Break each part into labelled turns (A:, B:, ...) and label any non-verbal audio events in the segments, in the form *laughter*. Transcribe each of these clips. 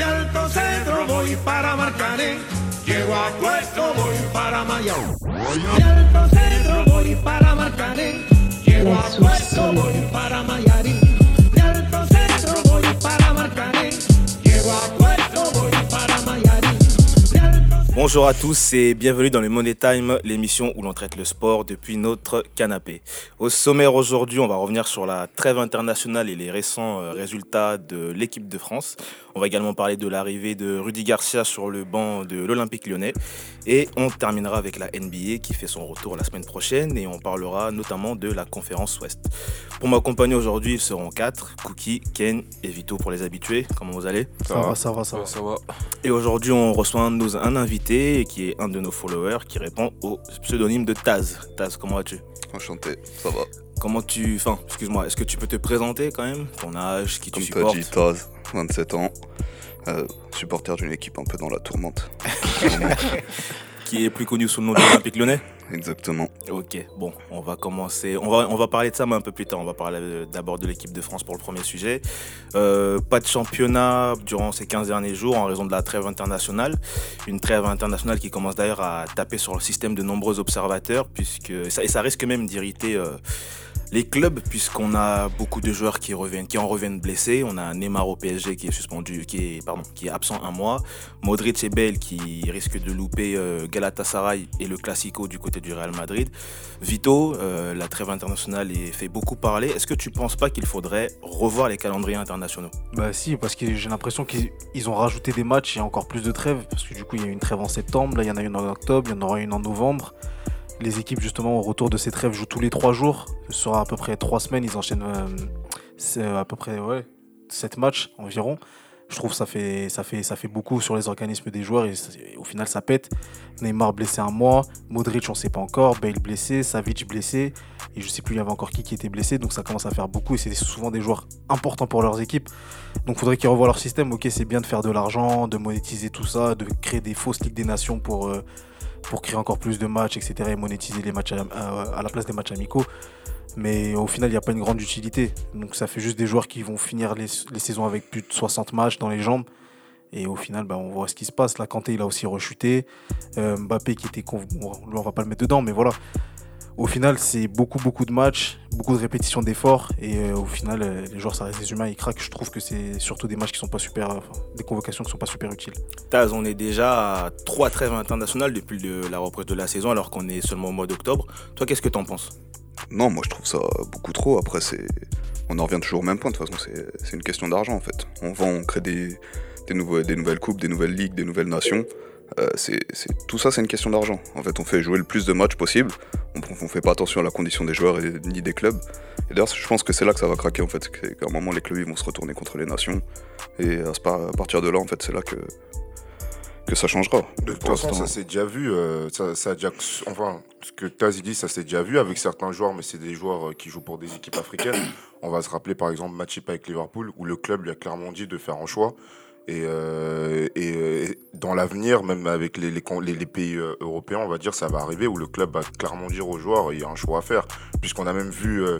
A: De Alto Cedro voy para Marcané. Llego a Puerto, voy para Mayao. De Alto Cedro voy para Marcané. Llego a Puerto, voy para Mayarín.
B: Bonjour à tous et bienvenue dans le Money Time, l'émission où l'on traite le sport depuis notre canapé. Au sommaire aujourd'hui, on va revenir sur la trêve internationale et les récents euh, résultats de l'équipe de France. On va également parler de l'arrivée de Rudy Garcia sur le banc de l'Olympique lyonnais. Et on terminera avec la NBA qui fait son retour la semaine prochaine et on parlera notamment de la conférence Ouest. Pour m'accompagner aujourd'hui, ils seront quatre, Cookie, Ken et Vito pour les habitués. Comment vous allez?
C: Ça, va, ça va, ça va.
D: ça va.
B: et aujourd'hui, on reçoit un, nos- invité qui est un de nos followers qui répond au pseudonyme de Taz. Taz, comment vas-tu?
D: Enchanté, ça va.
B: Comment tu. Enfin, excuse-moi, est-ce que tu peux te présenter quand même? Ton âge, qui
D: Comme
B: tu supportes
D: dit, Taz, 27 ans, euh, supporter d'une équipe un peu dans la tourmente. *laughs*
B: Qui est plus connu sous le nom de l'Olympique lyonnais?
D: Exactement.
B: Ok, bon, on va commencer. On va, parler de ça, mais un peu plus tard. On va parler d'abord de l'équipe de France pour le premier sujet. Euh, pas de championnat durant ces 15 derniers jours en raison de la trêve internationale. Une trêve internationale qui commence d'ailleurs à taper sur le système de nombreux observateurs, puisque et ça, et ça risque même d'irriter. euh, les clubs, puisqu'on a beaucoup de joueurs qui en reviennent blessés. On a Neymar au PSG qui est suspendu, qui est, absent un mois. Modric et qui risquent de louper euh, Galatasaray et le Classico du côté du Real Madrid. Vito, euh, la trêve internationale est- fait beaucoup parler. Est-ce que tu penses pas qu'il faudrait revoir les calendriers internationaux?
C: Bah si, parce que j'ai l'impression qu'ils ils ont rajouté des matchs et encore plus de trêves. Parce que du coup, il y a une trêve en septembre, là il y en a une en octobre, il y en aura une en novembre. Les équipes justement au retour de ces trêves jouent tous les trois jours. Ce sera à peu près trois semaines, ils enchaînent euh, c'est à peu près ouais, sept matchs environ. Je trouve que ça fait, ça, fait, ça fait beaucoup sur les organismes des joueurs et, au final ça pète. Neymar blessé un mois, Modric on sait pas encore, Bale blessé, Savic blessé et je sais plus il y avait encore qui qui était blessé donc ça commence à faire beaucoup et c'est souvent des joueurs importants pour leurs équipes. Donc faudrait qu'ils revoient leur système. Ok c'est bien de faire de l'argent, de monétiser tout ça, de créer des fausses ligues des nations pour, euh, pour créer encore plus de matchs etc. et monétiser les matchs à, la place des matchs amicaux. Mais au final, il n'y a pas une grande utilité. Donc ça fait juste des joueurs qui vont finir les, saisons avec plus de 60 matchs dans les jambes. Et au final, bah, on voit ce qui se passe. Là, Kanté, il a aussi rechuté. Euh, Mbappé qui était... lui, on va pas le mettre dedans, mais voilà. Au final, c'est beaucoup, beaucoup de matchs, beaucoup de répétitions d'efforts. Et euh, au final, euh, les joueurs, ça reste des humains, ils craquent. Je trouve que c'est surtout des matchs qui sont pas super... enfin, des convocations qui sont pas super utiles.
B: Taz, on est déjà à trois trêves internationales depuis le- la reprise de la saison alors qu'on est seulement au mois d'octobre. Toi, qu'est-ce que t'en penses?
D: Non, moi je trouve ça beaucoup trop. Après, c'est. On en revient toujours au même point. De toute façon, c'est c'est une question d'argent en fait. On vend, on crée des, des, nouveaux- des nouvelles coupes, des nouvelles ligues, des nouvelles nations. Euh, c'est tout ça, c'est une question d'argent. En fait, on fait jouer le plus de matchs possible. On, on fait pas attention à la condition des joueurs et, ni des clubs. Et d'ailleurs, je pense que c'est là que ça va craquer en fait. Qu'à un moment, les clubs ils vont se retourner contre les nations. Et à, ce par- à partir de là, en fait, c'est là que, que ça changera.
E: De toute façon, ça s'est déjà vu. euh, ça, ça a déjà, enfin, ce que Taz il dit, ça s'est déjà vu avec certains joueurs, mais c'est des joueurs euh, qui jouent pour des équipes africaines. On va se rappeler par exemple Matchip avec Liverpool, où le club lui a clairement dit de faire un choix. Et, euh, et, euh, dans l'avenir, même avec les, pays euh, européens, on va dire, ça va arriver où le club va clairement dire aux joueurs, il y a un choix à faire. Puisqu'on a même vu euh,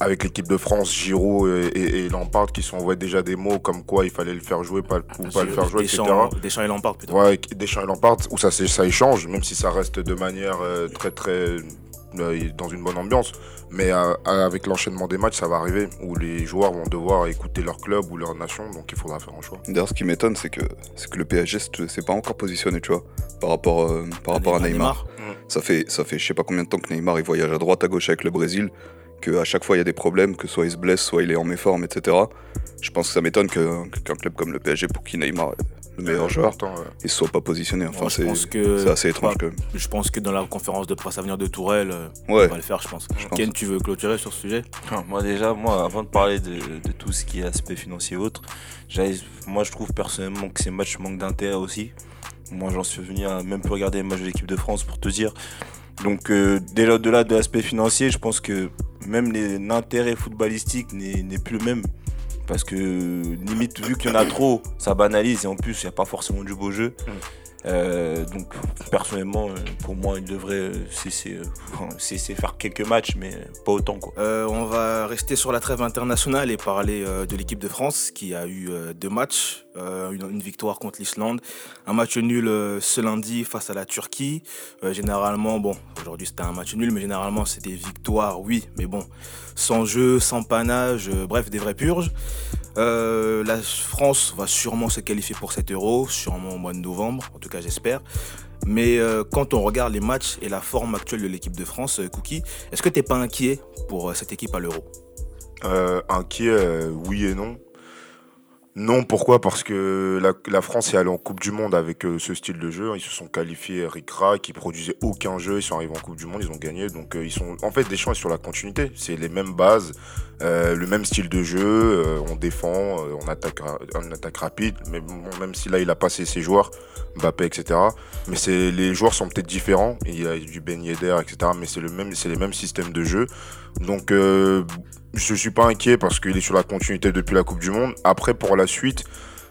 E: avec l'équipe de France, Giroud et, et, Lampard qui sont envoyés déjà des mots comme quoi il fallait le faire jouer pas, ou pas le faire jouer, etc.
B: Deschamps, Deschamps et Lampard plutôt.
E: Ouais, Deschamps et Lampard, où ça, ça échange, même si ça reste de manière euh, très très euh, dans une bonne ambiance. Mais euh, avec l'enchaînement des matchs, ça va arriver où les joueurs vont devoir écouter leur club ou leur nation, donc il faudra faire un choix.
D: D'ailleurs, ce qui m'étonne, c'est que, c'est que le PSG c'est- c'est pas encore positionné, tu vois, par rapport, euh, par rapport à Neymar. Ça fait, ça fait je sais pas combien de temps que Neymar il voyage à droite, à gauche avec le Brésil, qu'à chaque fois il y a des problèmes, que soit il se blesse, soit il est en méforme, etc. Je pense que ça m'étonne qu'un club comme le PSG, pour qui Neymar le meilleur joueur,
E: Pourtant, euh,
D: il soit pas positionné. Enfin, c'est
B: pense que-
D: c'est assez étrange quand même.
B: Je pense que dans la conférence de presse à venir de Tourelle, euh,
D: Ouais.
B: on va le faire, je pense. Ken, tu veux clôturer sur ce sujet?
F: Moi déjà, moi avant de parler de, de tout ce qui est aspect financier et autres, moi je trouve personnellement que ces matchs manquent d'intérêt aussi. Moi j'en suis venu à même plus regarder les matchs de l'équipe de France pour te dire. Donc euh, déjà au-delà de l'aspect financier, je pense que même les- l'intérêt footballistique n'est n'est plus le même. Parce que limite, vu qu'il y en a trop, ça banalise et en plus, il n'y a pas forcément du beau jeu. Euh, donc personnellement, euh, pour moi, il devrait euh, cesser, cesser faire quelques matchs, mais pas autant. Quoi.
B: Euh, on va rester sur la trêve internationale et parler euh, de l'équipe de France qui a eu euh, deux matchs. Euh, une, victoire contre l'Islande. Un match nul euh, ce lundi face à la Turquie. Euh, généralement, bon, aujourd'hui c'était un match nul, mais généralement c'est des victoires, oui, mais bon, sans jeu, sans panache, bref, des vraies purges. La France va sûrement se qualifier pour cet euro, sûrement au mois de novembre, en tout cas j'espère. Mais quand on regarde les matchs et la forme actuelle de l'équipe de France, Cookie, est-ce que t'es pas inquiet pour cette équipe à l'euro?
E: Inquiet, oui et non. Non, pourquoi? Parce que la, France est allée en Coupe du Monde avec euh, ce style de jeu. Ils se sont qualifiés ric-rac, ils produisaient aucun jeu, ils sont arrivés en Coupe du Monde, ils ont gagné. Donc euh, ils sont, en fait, Deschamps est sur la continuité. C'est les mêmes bases, euh, le même style de jeu. on défend, on attaque, on attaque rapide. Mais bon, même si là il a passé ses joueurs, Mbappé, etc. Mais c'est les joueurs sont peut-être différents. Il y a du Ben Yedder, etc. Mais c'est le même, c'est les mêmes systèmes de jeu. Donc je suis pas inquiet parce qu'il est sur la continuité depuis la Coupe du Monde. Après, pour la suite,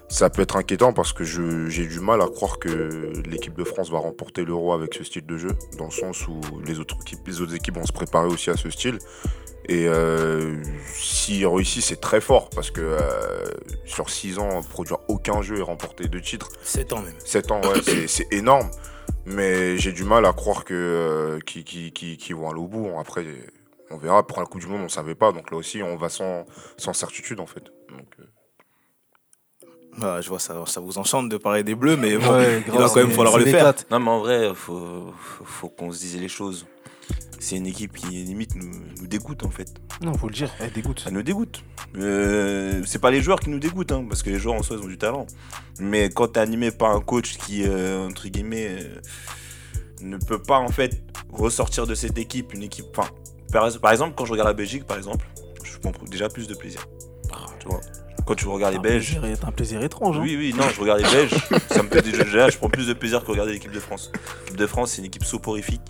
E: ça peut être inquiétant parce que j'ai du mal à croire que l'équipe de France va remporter l'Euro avec ce style de jeu, dans le sens où les autres équipes, les autres équipes vont se préparer aussi à ce style. Et euh, s'ils réussissent, c'est très fort parce que euh, sur 6 ans, produire aucun jeu et remporter deux titres,
B: 7 ans même.
E: 7 ans, ouais, c'est- énorme. Mais j'ai du mal à croire euh, qu'ils vont aller au bout. Après, on verra. Pour la Coupe du Monde, on savait pas. Donc là aussi, on va sans, sans certitude, en fait. Donc, euh,
B: Ah, je vois, ça, ça vous enchante de parler des bleus, mais bon,
C: Ouais,
B: il va quand même falloir le faire.
F: Non, mais en vrai, faut, faut, faut qu'on se dise les choses. C'est une équipe qui, limite, nous, nous dégoûte, en fait.
C: Non, faut le dire, elle dégoûte.
F: Ça nous dégoûte. Euh, c'est pas les joueurs qui nous dégoûtent, hein, parce que les joueurs en soi, ils ont du talent. Mais quand t'es animé par un coach qui, euh, entre guillemets, euh, ne peut pas, en fait, ressortir de cette équipe, une équipe. Enfin, par, par exemple, quand je regarde la Belgique, par exemple, je prends déjà plus de plaisir. Tu vois Quand tu regardes les Belges.
C: C'est un plaisir étrange. hein.
F: Oui, oui, non, je regarde les Belges. *laughs* ça me fait déjà, je prends plus de plaisir que regarder l'équipe de France. L'équipe de France, c'est une équipe soporifique.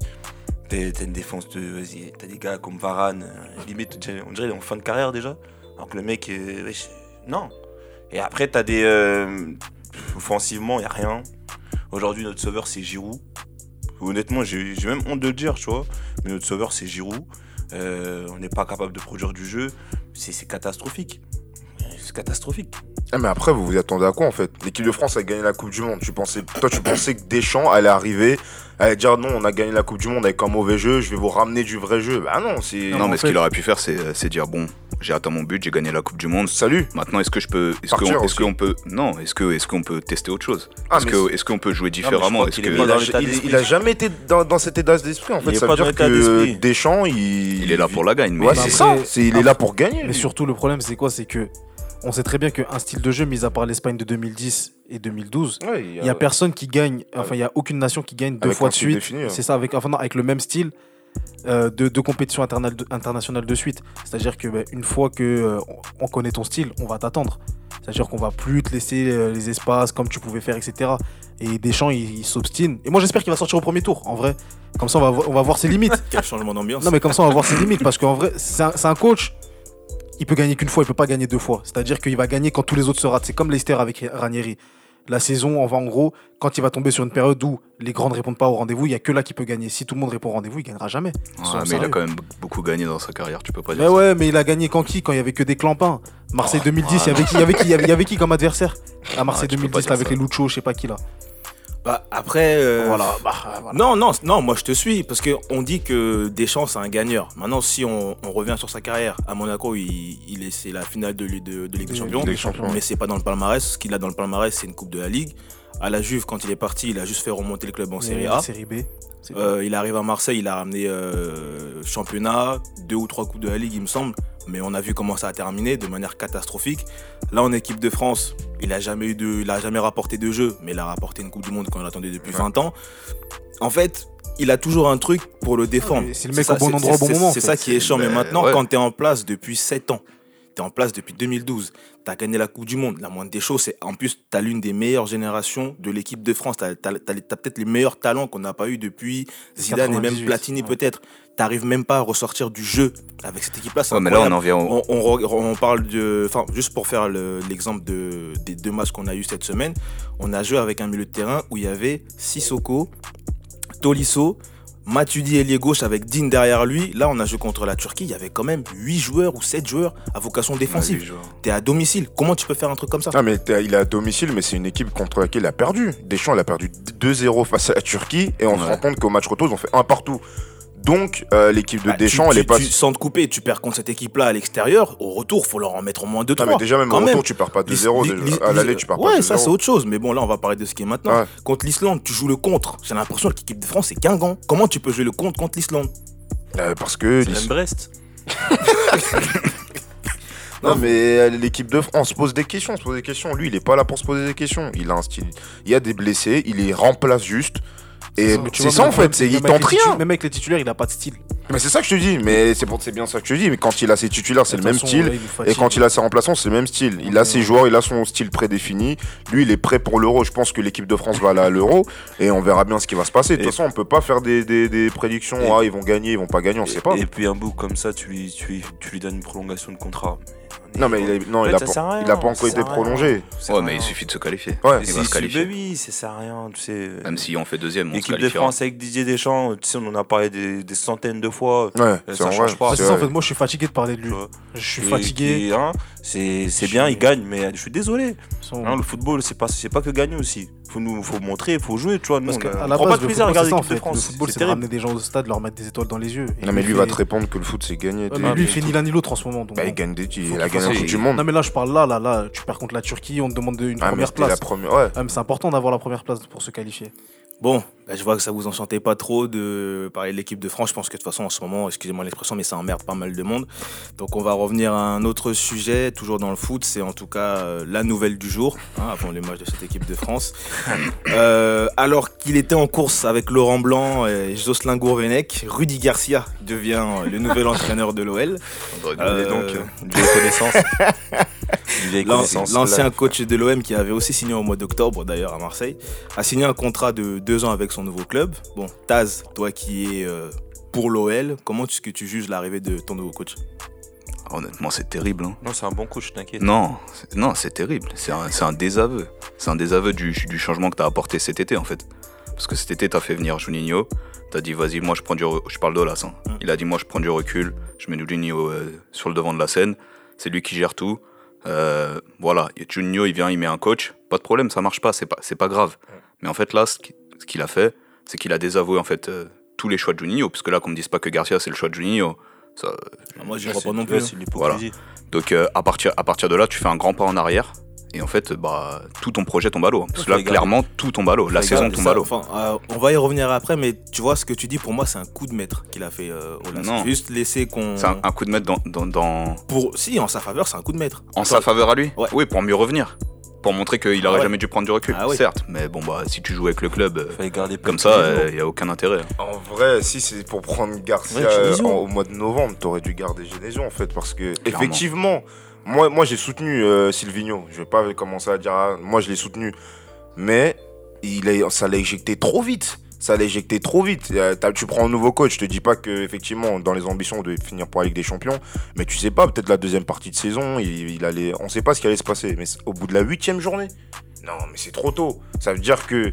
F: T'as une défense de. Vas-y, t'as des gars comme Varane, euh, limite, on dirait il est en fin de carrière déjà. Alors que le mec, euh, non. Et après, t'as des. euh, offensivement, y a rien. Aujourd'hui, notre sauveur, c'est Giroud. Honnêtement, j'ai même honte de le dire, tu vois. Mais notre sauveur, c'est Giroud. Euh, on n'est pas capable de produire du jeu. C'est c'est catastrophique. C'est catastrophique.
E: Ah, mais après, vous vous attendez à quoi en fait? L'équipe de France a gagné la Coupe du Monde. Tu pensais, toi, tu pensais que Deschamps allait arriver, allait dire non, on a gagné la Coupe du Monde avec un mauvais jeu, je vais vous ramener du vrai jeu. Bah non, c'est.
D: Non, mais ce
C: fait-
D: qu'il aurait pu faire, c'est c'est dire bon, j'ai atteint mon but, j'ai gagné la Coupe du Monde.
E: Salut
D: Maintenant, est-ce que je peux, est-ce qu'on est-ce
E: aussi.
D: qu'on peut, non, est-ce que, est-ce qu'on peut tester autre chose?
E: Ah,
D: Est-ce qu'on peut jouer différemment?
F: est
D: que
E: il
F: dans
E: a,
F: l'état
E: il-
F: d'esprit.
E: il a jamais été dans, dans cet état d'esprit. En fait,
F: est
E: ça
F: pas
E: veut dire que. Deschamps, il.
D: il est là pour la gagne mais
E: Ouais, c'est ça. c'est- il est là pour gagner.
C: Mais surtout, le problème, c'est quoi? C'est que on sait très bien qu'un style de jeu, mis à part l'Espagne de 2010 et 2012,
E: Ouais,
C: il n'y a personne qui gagne, enfin, il n'y a aucune nation qui gagne deux
E: Avec
C: fois de suite.
E: hein.
C: C'est ça, avec, enfin, non, avec le même style euh, de, de compétition interna- internationale de suite. C'est-à-dire que bah, une fois que euh, on- on connaît ton style, on va t'attendre. C'est-à-dire qu'on va plus te laisser euh, les espaces comme tu pouvais faire, etc. Et Deschamps, il, il s'obstine. Et moi, j'espère qu'il va sortir au premier tour, en vrai. Comme ça, on va, on va voir ses limites. *laughs*
B: Quel changement d'ambiance.
C: Non, mais comme ça, on va voir ses limites. Parce qu'en vrai, c'est un, c'est un coach. Il peut gagner qu'une fois, il peut pas gagner deux fois. C'est-à-dire qu'il va gagner quand tous les autres se ratent. C'est comme Leicester avec Ranieri. La saison, on va en gros, quand il va tomber sur une période où les grands ne répondent pas au rendez-vous, il y a que là qui peut gagner. Si tout le monde répond au rendez-vous, il gagnera jamais.
D: Ouais, mais il a quand même beaucoup gagné dans sa carrière, tu peux pas dire.
C: Mais
D: ça.
C: ouais, mais il a gagné quand qui Quand il y avait que des clampins. Marseille
D: Oh,
C: 2010, il y avait qui Il y avait qui Il y avait- il y avait qui comme adversaire? À Marseille
D: Ah, pas
C: 2010,
D: dire
C: là, avec
D: ça.
C: les Lucho, je sais pas qui là.
B: Bah, après. euh,
C: Voilà, bah, voilà.
B: Non, non, non, moi je te suis, parce qu'on dit que Deschamps c'est un gagneur. Maintenant, si on, on revient sur sa carrière, à Monaco, il, il est, c'est la finale de, de, de Ligue des Champions,
E: Ligue des Champions.
B: mais c'est pas dans le palmarès. Ce qu'il a dans le palmarès, c'est une Coupe de la Ligue. À la Juve, quand il est parti, il a juste fait remonter le club en Série A.
C: Série B.
B: Euh, il arrive à Marseille, il a ramené euh, championnat, deux ou trois coupes de la Ligue, il me semble. Mais on a vu comment ça a terminé de manière catastrophique. Là, en équipe de France, il a jamais eu de, il a jamais rapporté de jeu, mais il a rapporté une Coupe du Monde qu'on attendait depuis
E: Ouais.
B: 20 ans. En fait, il a toujours un truc pour le défendre.
C: mais c'est le mec
B: ça,
C: au bon
B: c'est-
C: endroit au bon moment, en
B: C'est ça qui est chiant. Mais maintenant,
D: ouais.
B: quand tu es en place depuis 7 ans, tu es en place depuis 2012, tu as gagné la Coupe du Monde. La moindre des choses, c'est en plus, tu as l'une des meilleures générations de l'équipe de France. Tu as, peut-être les meilleurs talents qu'on n'a pas eu depuis Zidane et même
C: 98,
B: Platini
C: ouais.
B: peut-être. T'arrives même pas à ressortir du jeu avec cette équipe-là.
D: Ouais, mais là, on en vient.
B: On, on re- on parle de. Enfin, juste pour faire le- l'exemple de, des deux matchs qu'on a eu cette semaine, on a joué avec un milieu de terrain où il y avait Sissoko, Tolisso, Matuidi ailier gauche avec Dean derrière lui. Là, on a joué contre la Turquie. Il y avait quand même 8 joueurs ou 7 joueurs à vocation défensive.
F: Les joueurs.
B: T'es à domicile. Comment tu peux faire un truc comme ça?
E: Ah mais il est à domicile, mais c'est une équipe contre laquelle il a perdu. Deschamps, il a perdu 2-0 face à la Turquie, et on se rend compte qu'au match retour, ils ont fait un partout. Donc, euh, l'équipe de
B: Bah,
E: Deschamps,
B: tu,
E: elle est
B: tu-
E: pas.
B: tu- sans te couper, tu perds contre cette équipe-là à l'extérieur. Au retour, faut leur en mettre au moins 2-3.
E: Non, mais déjà, même au retour, tu perds pas 2-0.
B: L'Is-
E: déjà.
B: l'Is-
E: À l'aller, tu perds pas
B: Ouais,
E: 2-0.
B: ça c'est autre chose. Mais bon, là, on va parler de ce qui est maintenant.
E: Ouais.
B: Contre l'Islande, tu joues le contre. J'ai l'impression que l'équipe de France, c'est Guingamp. Comment tu peux jouer le contre contre l'Islande?
E: Euh, parce que.
F: C'est même Brest. *laughs*
E: Non, mais euh, l'équipe de France se pose des questions, se pose des questions. Lui, il est pas là pour se poser des questions. Il a un style. Il y a des blessés, il les remplace juste. Et c'est ça en fait, c'est il tente rien.
C: Même avec les titulaires, il a pas de style.
E: Mais c'est ça que je te dis. Mais c'est pour- c'est bien ça que je te dis. Mais quand il a ses titulaires, c'est le même style. Et quand il a ses remplaçants, c'est le même style. Il a ses joueurs, il a son style prédéfini. Lui, il est prêt pour l'euro. Je pense que l'équipe de France va aller à l'euro et on verra bien ce qui va se passer. De toute façon, on peut pas faire des, des- des prédictions. Ah, ils vont gagner, ils vont pas gagner, on sait pas.
F: Et puis un bout comme ça, tu lui, tu lui, tu lui donnes une prolongation de contrat.
E: Non, mais il a, non,
F: En
E: il
F: fait,
E: a pas,
F: sert à rien,
E: il a pas encore été prolongé.
G: Ouais, mais il suffit de se qualifier.
E: Ouais,
G: il va se qualifier.
F: oui, ça sert à rien, tu sais.
G: Même si on fait deuxième, on se
F: L'équipe de. France avec Didier Deschamps, tu sais, on en a parlé des, des centaines de fois.
E: Ouais,
F: Euh,
E: c'est
F: ça
E: vrai.
F: change pas.
C: Bah,
E: c'est
C: ça, en fait, moi je suis fatigué de parler de lui. Je suis
F: Et
C: fatigué.
F: hein, c'est bien, il gagne, mais je suis désolé. Hein, le football, c'est pas, c'est pas que gagner aussi. Faut nous, faut montrer, faut jouer, tu vois. Nous,
C: Parce
F: on prend
C: base,
F: pas de plaisir à regarder l'équipe de
C: fait. Le
F: France.
C: football,
F: C'est
C: c'est de ramener des gens au stade, leur mettre des étoiles dans les yeux. Et
E: Non, mais lui
C: fait-
E: va te répondre que le foot, c'est gagner.
C: Ouais,
E: T'es-
C: mais lui, il fait ni l'un ni l'autre en ce moment. donc
E: Bah, il gagne des il
C: Faut
E: a gagné la Coupe du Monde.
C: Non, mais là, je parle là, là, là. Tu perds contre la Turquie, on te demande une
E: Ah, mais
C: première place.
E: première. Ouais.
C: Ah, mais c'est important d'avoir la première place pour se qualifier.
B: Bon, bah, je vois que ça vous enchantait pas trop de parler de l'équipe de France. Je pense que de toute façon, en ce moment, excusez-moi l'expression, mais ça emmerde pas mal de monde. Donc, on va revenir à un autre sujet, toujours dans le foot. C'est en tout cas euh, la nouvelle du jour, hein, avant les matchs de cette équipe de France. *laughs* Euh, alors qu'il était en course avec Laurent Blanc et Jocelyn Gourvenec, Rudy Garcia devient euh, le nouvel entraîneur de l'OL.
G: On doit
B: Euh,
F: donc, une vieille
B: L'ancien coach de l'OM qui avait aussi signé au mois d'octobre d'ailleurs à Marseille, a signé un contrat de deux ans avec son nouveau club. Bon, Taz, toi qui es euh, pour l'OL, comment est-ce que tu juges l'arrivée de ton nouveau coach?
G: Honnêtement, c'est terrible. hein.
F: Non, c'est un bon coach, t'inquiète.
G: Non, c'est- non, c'est terrible. C'est un, désaveu. C'est un désaveu du, du changement que tu as apporté cet été, en fait. Parce que cet été, tu as fait venir Juninho. Tu as dit, vas-y, moi, je prends du. Je parle d'Olas. hein.
B: Mm.
G: Il a dit, moi, je prends du recul. Je mets Juninho euh, sur le devant de la scène. C'est lui qui gère tout. Euh, voilà, Et Juninho, il vient, il met un coach. Pas de problème, ça marche pas. C'est pas, c'est pas grave. Mais en fait, là, ce qui- ce qu'il a fait, c'est qu'il a désavoué, en fait, euh, tous les choix de Juninho. Parce que là, qu'on me dise pas que Garcia, c'est le choix de Juninho. Ça,
B: Ah, Moi, je
F: Là,
B: crois pas non plus. hein.
F: C'est l'hypocrisie.
G: donc euh, à, partir, à partir de là, tu fais un grand pas en arrière. Et en fait, bah, tout ton projet tombe à l'eau. Parce que là, clairement, tout tombe à l'eau. La saison tombe
B: ça,
G: à l'eau.
B: enfin, euh, on va y revenir après, mais tu vois, ce que tu dis, pour moi, c'est un coup de maître qu'il a fait euh, Olas.
G: Non.
B: Juste laisser qu'on.
G: C'est un, un coup de maître dans, dans- dans-
B: Pour... Si, en sa faveur, c'est un coup de maître.
G: en sa faveur à lui.
B: Ouais.
G: Oui, pour mieux revenir. Pour montrer qu'il
B: Ah
G: aurait
B: ouais.
G: jamais dû prendre du recul.
B: Ah ouais.
G: Certes, mais bon, bah, si tu joues avec le club euh, comme ça, il n'y a aucun intérêt.
E: En vrai, si c'est pour prendre Garcia
F: Ouais,
E: euh,
F: Genesio.
E: en- au mois de novembre, t'aurais dû garder Genesio en fait, parce que effectivement, moi, moi j'ai soutenu euh, Silvino. Je vais pas commencer à dire, ah, moi je l'ai soutenu, mais il ça l'a éjecté trop vite. Ça l'a éjecté trop vite. Euh, tu prends un nouveau coach, je te dis pas que effectivement dans les ambitions on devait finir pour la Ligue des Champions, mais tu sais pas, peut-être la deuxième partie de saison, il, il allait, on sait pas ce qui allait se passer. Mais au bout de la huitième journée, non, mais c'est trop tôt. Ça veut dire que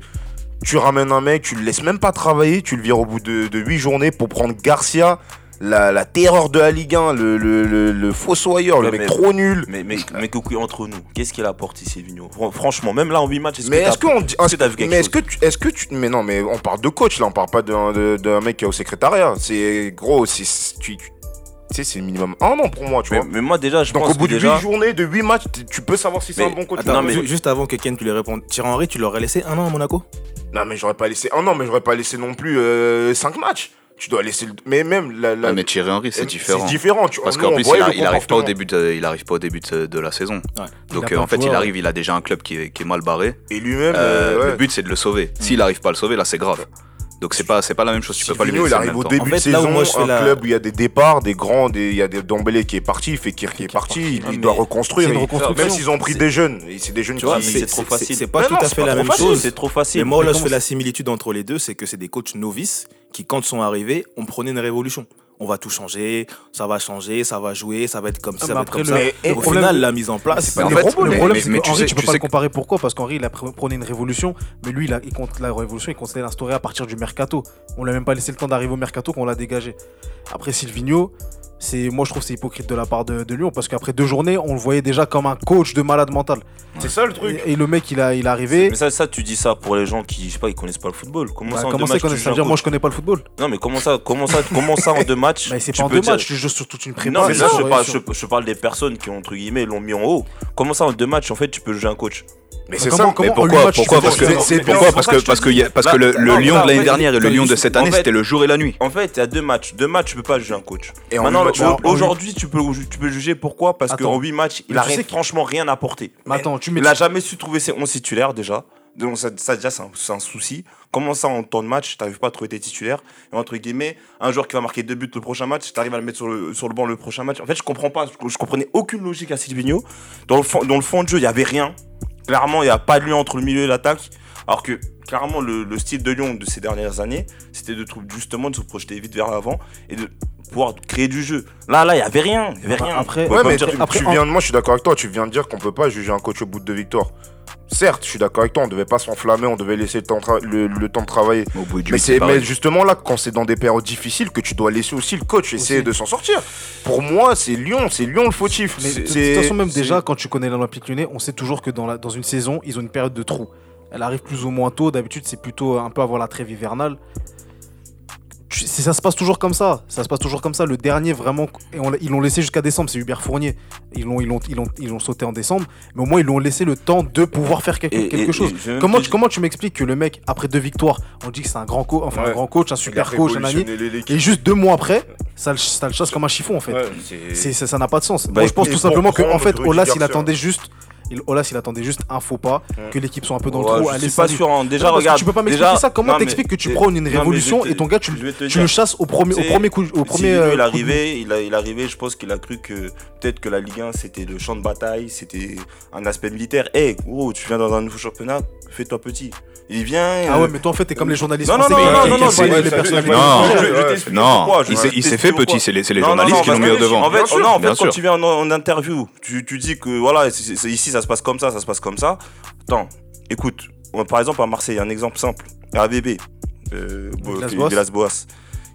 E: tu ramènes un mec, tu le laisses même pas travailler, tu le vires au bout de, de 8 journées pour prendre Garcia, la, la terreur de la Ligue 1, le, le, le, le fossoyeur, le mec
F: mais-
E: trop nul.
F: Mais, mais, mais Coucou, entre nous, qu'est-ce qu'il apporte ici, Vigno Fran- Franchement, même là en 8 matchs, est-ce que
E: est-ce
F: t'as-
E: qu'on dit-
F: est-ce que t'as vu quelque
E: mais est-ce
F: chose
E: que tu, est-ce que tu, mais non, mais on parle de coach là, on parle pas d'un, de- d'un mec qui est au secrétariat. C'est gros, c'est, c'est- tu, tu sais, c'est minimum un an pour moi, tu
F: mais,
E: vois.
F: mais moi déjà, je
E: Donc
F: pense
E: au bout
F: que
E: de
F: déjà,
E: 8 journées, de 8 matchs, tu peux savoir si c'est un bon coach.
B: Attends,
F: Non, mais-
B: ju- juste avant que Ken tu les répondes, Thierry Henry, tu l'aurais laissé un an à Monaco?
E: Non, mais j'aurais pas laissé un an, mais j'aurais pas laissé non plus 5 matchs. Tu dois laisser, le- mais même la, la-
G: Ah, mais Thierry Henry, c'est différent.
E: C'est différent, tu
G: Parce qu'en plus, il, a- il arrive pas au début de, il arrive pas au début de, de la saison.
C: Il
G: Donc euh, en fait, il arrive, il a déjà un club qui est, qui est mal barré.
E: Et lui-même,
G: Euh,
E: euh, ouais.
G: Le but, c'est de le sauver. S'il arrive pas à le sauver, là, c'est grave. Donc c'est pas, c'est pas la même chose. Tu peux pas lui
E: il arrive au début
B: En fait,
E: de saison,
B: moi,
E: un
B: la-
E: club où il y a des départs, des grands, des- il y a des Dombélé qui est parti, Fekir qui est parti, il,
F: Ah,
E: il
F: mais
E: doit reconstruire.
C: c'est une
E: il-
C: reconstruction.
E: Même s'ils ont pris des jeunes, et c'est des jeunes
B: Tu vois,
E: qui...
F: mais
B: c'est
F: trop facile.
B: C'est pas
E: Mais
B: tout
E: non,
B: à fait la même
E: facile,
B: chose.
F: C'est trop facile.
B: Mais moi, là, je fais la similitude entre les deux, c'est que c'est des coachs novices qui, quand sont arrivés, ont prôné une révolution. on va tout changer, ça va changer, ça va jouer, ça va être comme
C: Ah,
B: ça,
C: mais
B: va être comme
C: le-
B: ça. Et au
C: problème-
B: final, la mise en place,
D: en
C: le
D: fait,
C: problème, le c'est que
D: tu
C: Henri,
D: sais-
C: tu peux
D: tu
C: pas
D: sais
C: le comparer. Pourquoi? Parce qu'Henri, il a pr- prôné une révolution, mais lui, il, a, il compte la révolution, il comptait l'instaurer à partir du mercato. On lui a même pas laissé le temps d'arriver au mercato qu'on l'a dégagé. Après, Silvino, c'est, moi, je trouve c'est hypocrite de la part de, de Lyon, parce qu'après deux journées, on le voyait déjà comme un coach de malade mental.
E: C'est ça le truc.
C: Et, et le mec, il, a, il est arrivé.
F: Mais ça, ça, tu dis ça pour les gens qui, je sais pas, ils connaissent pas le football. Comment
C: Bah,
F: ça en
C: comment
F: deux
C: ça,
F: matchs, tu un
C: dire, moi, je connais pas le football.
F: Non, mais comment ça, comment ça, comment ça en deux matchs *laughs*
C: Mais c'est pas en deux
F: dire-
C: matchs, tu joues sur toute une prépa.
F: Non, mais là, je parle, je, je parle des personnes qui, entre guillemets, l'ont mis en haut. Comment ça, en deux matchs, en fait, tu peux juger un coach?
E: Mais c'est ça.
C: comment
D: Mais pourquoi Pourquoi Parce que pourquoi Parce que
F: que
D: parce que parce que
F: Là,
D: le Lyon de l'année
F: en fait,
D: dernière et le Lyon de cette année, c'était le jour et la nuit.
F: En fait, il y a deux matchs. Deux matchs, tu peux pas juger un coach.
E: Et en
F: Maintenant, aujourd'hui, tu peux, tu peux juger pourquoi? Parce qu'en 8 matchs, il a
C: que-
F: franchement rien apporté.
C: Attends, tu.
F: Il a jamais su trouver ses 11 titulaires déjà. Donc ça, ça, déjà c'est un, souci. Comment ça en temps de match, t'arrives pas à trouver tes titulaires? Et entre guillemets, un joueur qui va marquer deux buts le prochain match, t'arrives à le mettre sur le, sur le banc le prochain match. En fait, je comprends pas, je, je comprenais aucune logique à Silvino. Dans le fond, dans le fond de jeu, il y avait rien. Clairement, il n'y a pas de lien entre le milieu et l'attaque. Alors que clairement, le, le style de Lyon de ces dernières années, c'était de justement de se projeter vite vers l'avant et de pouvoir créer du jeu. Là, là, il y avait rien, y avait rien.
C: Après,
E: Ouais,
F: pas
E: mais
F: me dire-
E: tu,
C: après,
E: tu
C: en-
E: viens, moi je suis d'accord avec toi, tu viens de dire qu'on peut pas juger un coach au bout de deux victoires. Certes, je suis d'accord avec toi, on devait pas s'enflammer, on devait laisser le temps, de tra- le, le temps de travailler.
D: Au
E: Mais, c'est, mais justement là, quand c'est dans des périodes difficiles, que tu dois laisser aussi le coach essayer
C: Aussi.
E: de s'en sortir. Pour moi, c'est Lyon, c'est Lyon le fautif.
C: Mais de toute façon, même déjà, quand tu connais l'Olympique lyonnais, on sait toujours que dans, la, dans une saison, ils ont une période de trou. Elle arrive plus ou moins tôt. D'habitude, c'est plutôt un peu avant la trêve hivernale. Tu- ça se passe toujours comme ça. Ça se passe toujours comme ça. Le dernier, vraiment, et on l'a- ils l'ont laissé jusqu'à décembre. C'est Hubert Fournier. Ils l'ont, ils, l'ont, ils, l'ont, ils l'ont sauté en décembre. Mais au moins, ils l'ont laissé le temps de pouvoir faire quelque,
F: Et-
C: quelque
F: et-
C: chose.
F: et
C: Comment, tu,
F: dire-
C: comment tu m'expliques que le mec, après deux victoires, on dit que c'est un grand, co- enfin, un grand coach, un super coach, un ami, et juste deux mois après, ça, le- ça le chasse comme un chiffon en fait.
E: Ouais,
C: C'est,
E: c'est-
C: ça ça n'a pas de sens.
F: Bah,
C: Moi, je pense tout simplement que
E: prendre
C: en fait, Olas, il attendait juste. Il, Olas, il attendait juste un faux pas,
E: Ouais.
C: que l'équipe soit un peu dans le trou.
F: je
C: allez,
F: suis pas
C: salut.
F: sûr. hein. Déjà,
C: Non,
F: regarde.
C: tu peux pas m'expliquer
F: déjà-
C: ça. Comment t'expliques que tu prends une révolution
F: te-
C: et ton gars, tu, tu le chasses au premier, au premier coup, au premier. Euh,
F: il
C: coup de-
F: arrivait, il, a- il arrivait, je pense qu'il a cru que peut-être que la Ligue 1 c'était le champ de bataille, c'était un aspect militaire. Eh, gros, tu viens dans un nouveau championnat, fais-toi petit. Il vient.
C: Ah
F: euh,
C: ouais, mais toi en fait, t'es comme les journalistes.
F: Non, non,
C: français
F: non, non, non, non,
D: Non, il s'est- fait petit, c'est les, journalistes
F: non,
D: qui l'ont mis au devant.
F: En fait, quand tu viens en, interview, tu, dis que voilà, ici ça se passe comme ça, ça se passe comme ça. Attends, écoute, par exemple à Marseille, un exemple simple. RBB, euh, Bo-
C: Villas-Boas.
F: Villas-Boas.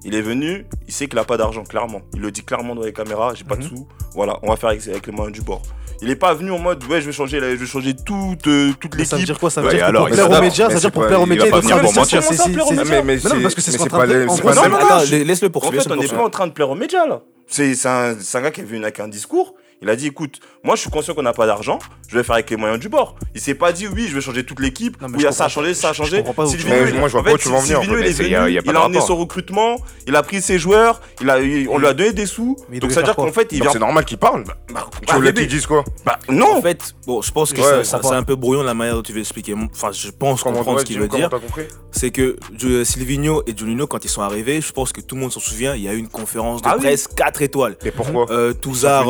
F: Il est venu, il sait qu'il n'a pas d'argent, clairement. Il le dit clairement dans les caméras, j'ai pas de
C: Mhm.
F: sous. Voilà, on va faire avec, avec les moyens du bord. Il est pas venu en mode, ouais, je vais changer, je vais changer toute, euh, toute
C: Mais Ça veut
F: l'équipe.
C: dire quoi Ça veut
D: Ouais,
C: dire que
D: alors,
C: pour plaire aux médias, ça veut dire
E: c'est
C: pour
E: pas-
C: plaire aux
E: il va
C: médias,
E: pour
C: faire
F: mentir.
E: Mais- mais
C: Mais non,
E: c'est-
C: parce que c'est en
E: pas
C: de En non,
B: laisse-le
F: En
B: poursuivre.
F: fait, on n'est pas en train de plaire aux médias là. C'est c'est un, c'est un gars qui est venu avec un discours. Il a dit écoute, moi je suis conscient qu'on n'a pas d'argent, je vais faire avec les moyens du bord. Il s'est pas dit oui, je vais changer toute l'équipe, ou il y a ça à changer, ça
C: où tu
E: vas.
F: il-
E: Moi, je vois
F: en
E: pas
F: fait,
E: où tu veux en venir,
F: il est
D: Mais c'est-
F: venu,
D: y a- y a pas
F: il
D: de
F: a emmené son recrutement, il a pris ses joueurs, il a, on lui a donné des sous. Donc ça veut dire qu'en fait, il vient.
E: c'est normal qu'il parle.
F: Bah,
E: Tu
F: bah,
E: voulais
F: bébé.
E: qu'ils disent quoi
F: Bah, non.
B: En fait, bon, je pense que c'est un peu brouillon la manière dont tu veux expliquer. Enfin, je pense comprendre ce qu'il veut dire. C'est que Ju- Silvino et Juninho, quand ils sont arrivés, je pense que tout le monde s'en souvient, il y a eu une conférence de
F: Ah
B: presse 4 étoiles.
E: Et pourquoi
B: Euh, Touzard,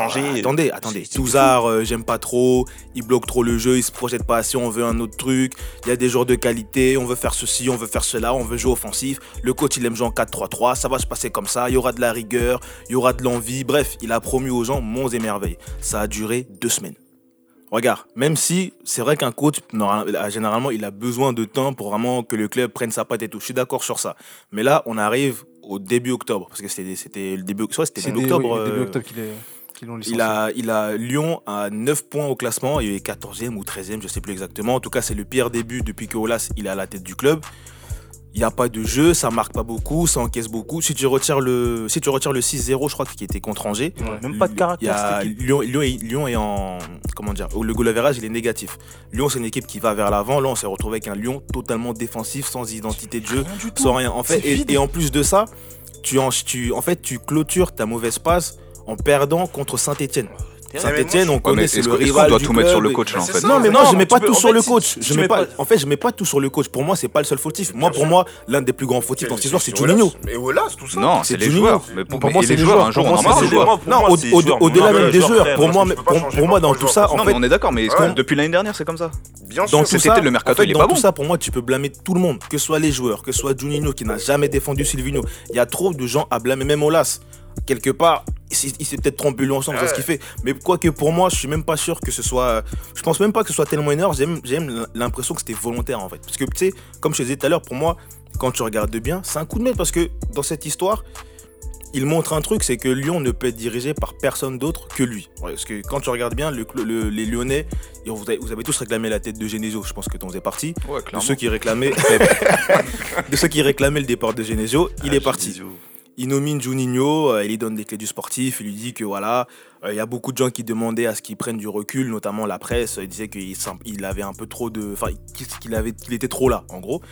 B: Euh, Ah,
F: changer.
B: Attendez, attendez. Touzard, euh, j'aime pas trop. Il bloque trop le jeu, il se projette pas assez. On veut un autre truc. Il y a des joueurs de qualité. On veut faire ceci, on veut faire cela. On veut jouer offensif. Le coach, il aime jouer en 4-3-3. Ça va se passer comme ça. Il y aura de la rigueur. Il y aura de l'envie. Bref, il a promu aux gens monts et merveilles. Ça a duré deux semaines. Regarde, même si c'est vrai qu'un coach, euh, généralement, il a besoin de temps pour vraiment que le club prenne sa patte et tout. Je suis d'accord sur ça. Mais là, on arrive au début octobre. Parce que c'était le début, soit c'était début octobre.
C: oui, début
B: euh,
C: octobre qu'il est- qu'ils l'ont licencié.
B: il a, il a Lyon à 9 points au classement. Il est 14e ou 13e, je sais plus exactement. En tout cas, c'est le pire début depuis que Olas il est à la tête du club. Il n'y a pas de jeu, ça marque pas beaucoup, ça encaisse beaucoup. Si tu retires le, si tu retires le 6-0, je crois qu'il était contre Angers.
F: Même pas de caractère,
B: Il y a
F: cette équipe.
B: Lyon, Lyon, est, Lyon est en. Comment dire Le goal average, il est négatif. Lyon, c'est une équipe qui va vers l'avant. Là, on s'est retrouvé avec un Lyon totalement défensif, sans identité de jeu, sans rien. En fait, et en plus de ça, tu, en, tu, en fait, tu clôtures ta mauvaise passe en perdant contre Saint-Etienne. Saint-Etienne, on connaît,
G: est-ce
B: c'est
G: que-
B: le rival
G: doit
B: du
G: tout mettre sur le coach là en fait
E: ça.
B: Non, mais moi,
F: Non,
B: je mets pas
F: peux-
B: tout sur
F: fait,
B: le coach.
F: si
B: Je mets pas,
F: pas-
B: en fait, je mets pas tout sur le coach. Pour moi, c'est pas le seul fautif. Moi, pour moi, l'un des plus grands fautifs dans cette histoire, c'est Juninho.
E: Mais Olas, tout ça.
G: Non,
B: C'est
G: les joueurs. Mais
C: Pour moi, c'est
G: les joueurs, un jour on en
B: Non, au-delà même des
F: joueur,
B: joueurs. Pour moi,
E: pas
B: pour moi, dans tout ça, en
G: Non,
B: fait,
G: on est d'accord, mais depuis l'année dernière, c'est comme ça?
E: Bien
B: dans
E: sûr.
G: le mercato, il est
B: dans
G: pas
B: tout
G: bon.
B: ça, pour moi, tu peux blâmer tout le monde, que ce soit les joueurs, que ce soit Juninho qui n'a jamais défendu Silvino. Il y a trop de gens à blâmer, même Olas. Quelque part, il s'est peut-être trompé lui ensemble, c'est ce qu'il fait. Mais quoique pour moi, je suis même pas sûr que ce soit. Je pense même pas que ce soit tellement énorme. J'ai même- j'ai même l'impression que c'était volontaire en fait. Parce que tu sais, comme je te disais tout à l'heure, pour moi, quand tu regardes bien, c'est un coup de maître parce que dans cette histoire, il montre un truc, c'est que Lyon ne peut être dirigé par personne d'autre que lui. Parce que quand tu regardes bien, le, cl- le- les Lyonnais, vous avez, vous avez tous réclamé la tête de Genesio. Je pense que tu en faisais partie.
G: Ouais,
B: De ceux qui réclamaient, *laughs* *laughs* de ceux qui réclamaient le départ de Genesio, il est parti. Il nomine Juninho, euh, il lui donne des clés du sportif, il lui dit que voilà, euh, il y a beaucoup de gens qui demandaient à ce qu'il prenne du recul, notamment la presse. Il disait qu'il avait un peu trop de, enfin, qu'il avait, qu'il était trop là, en gros.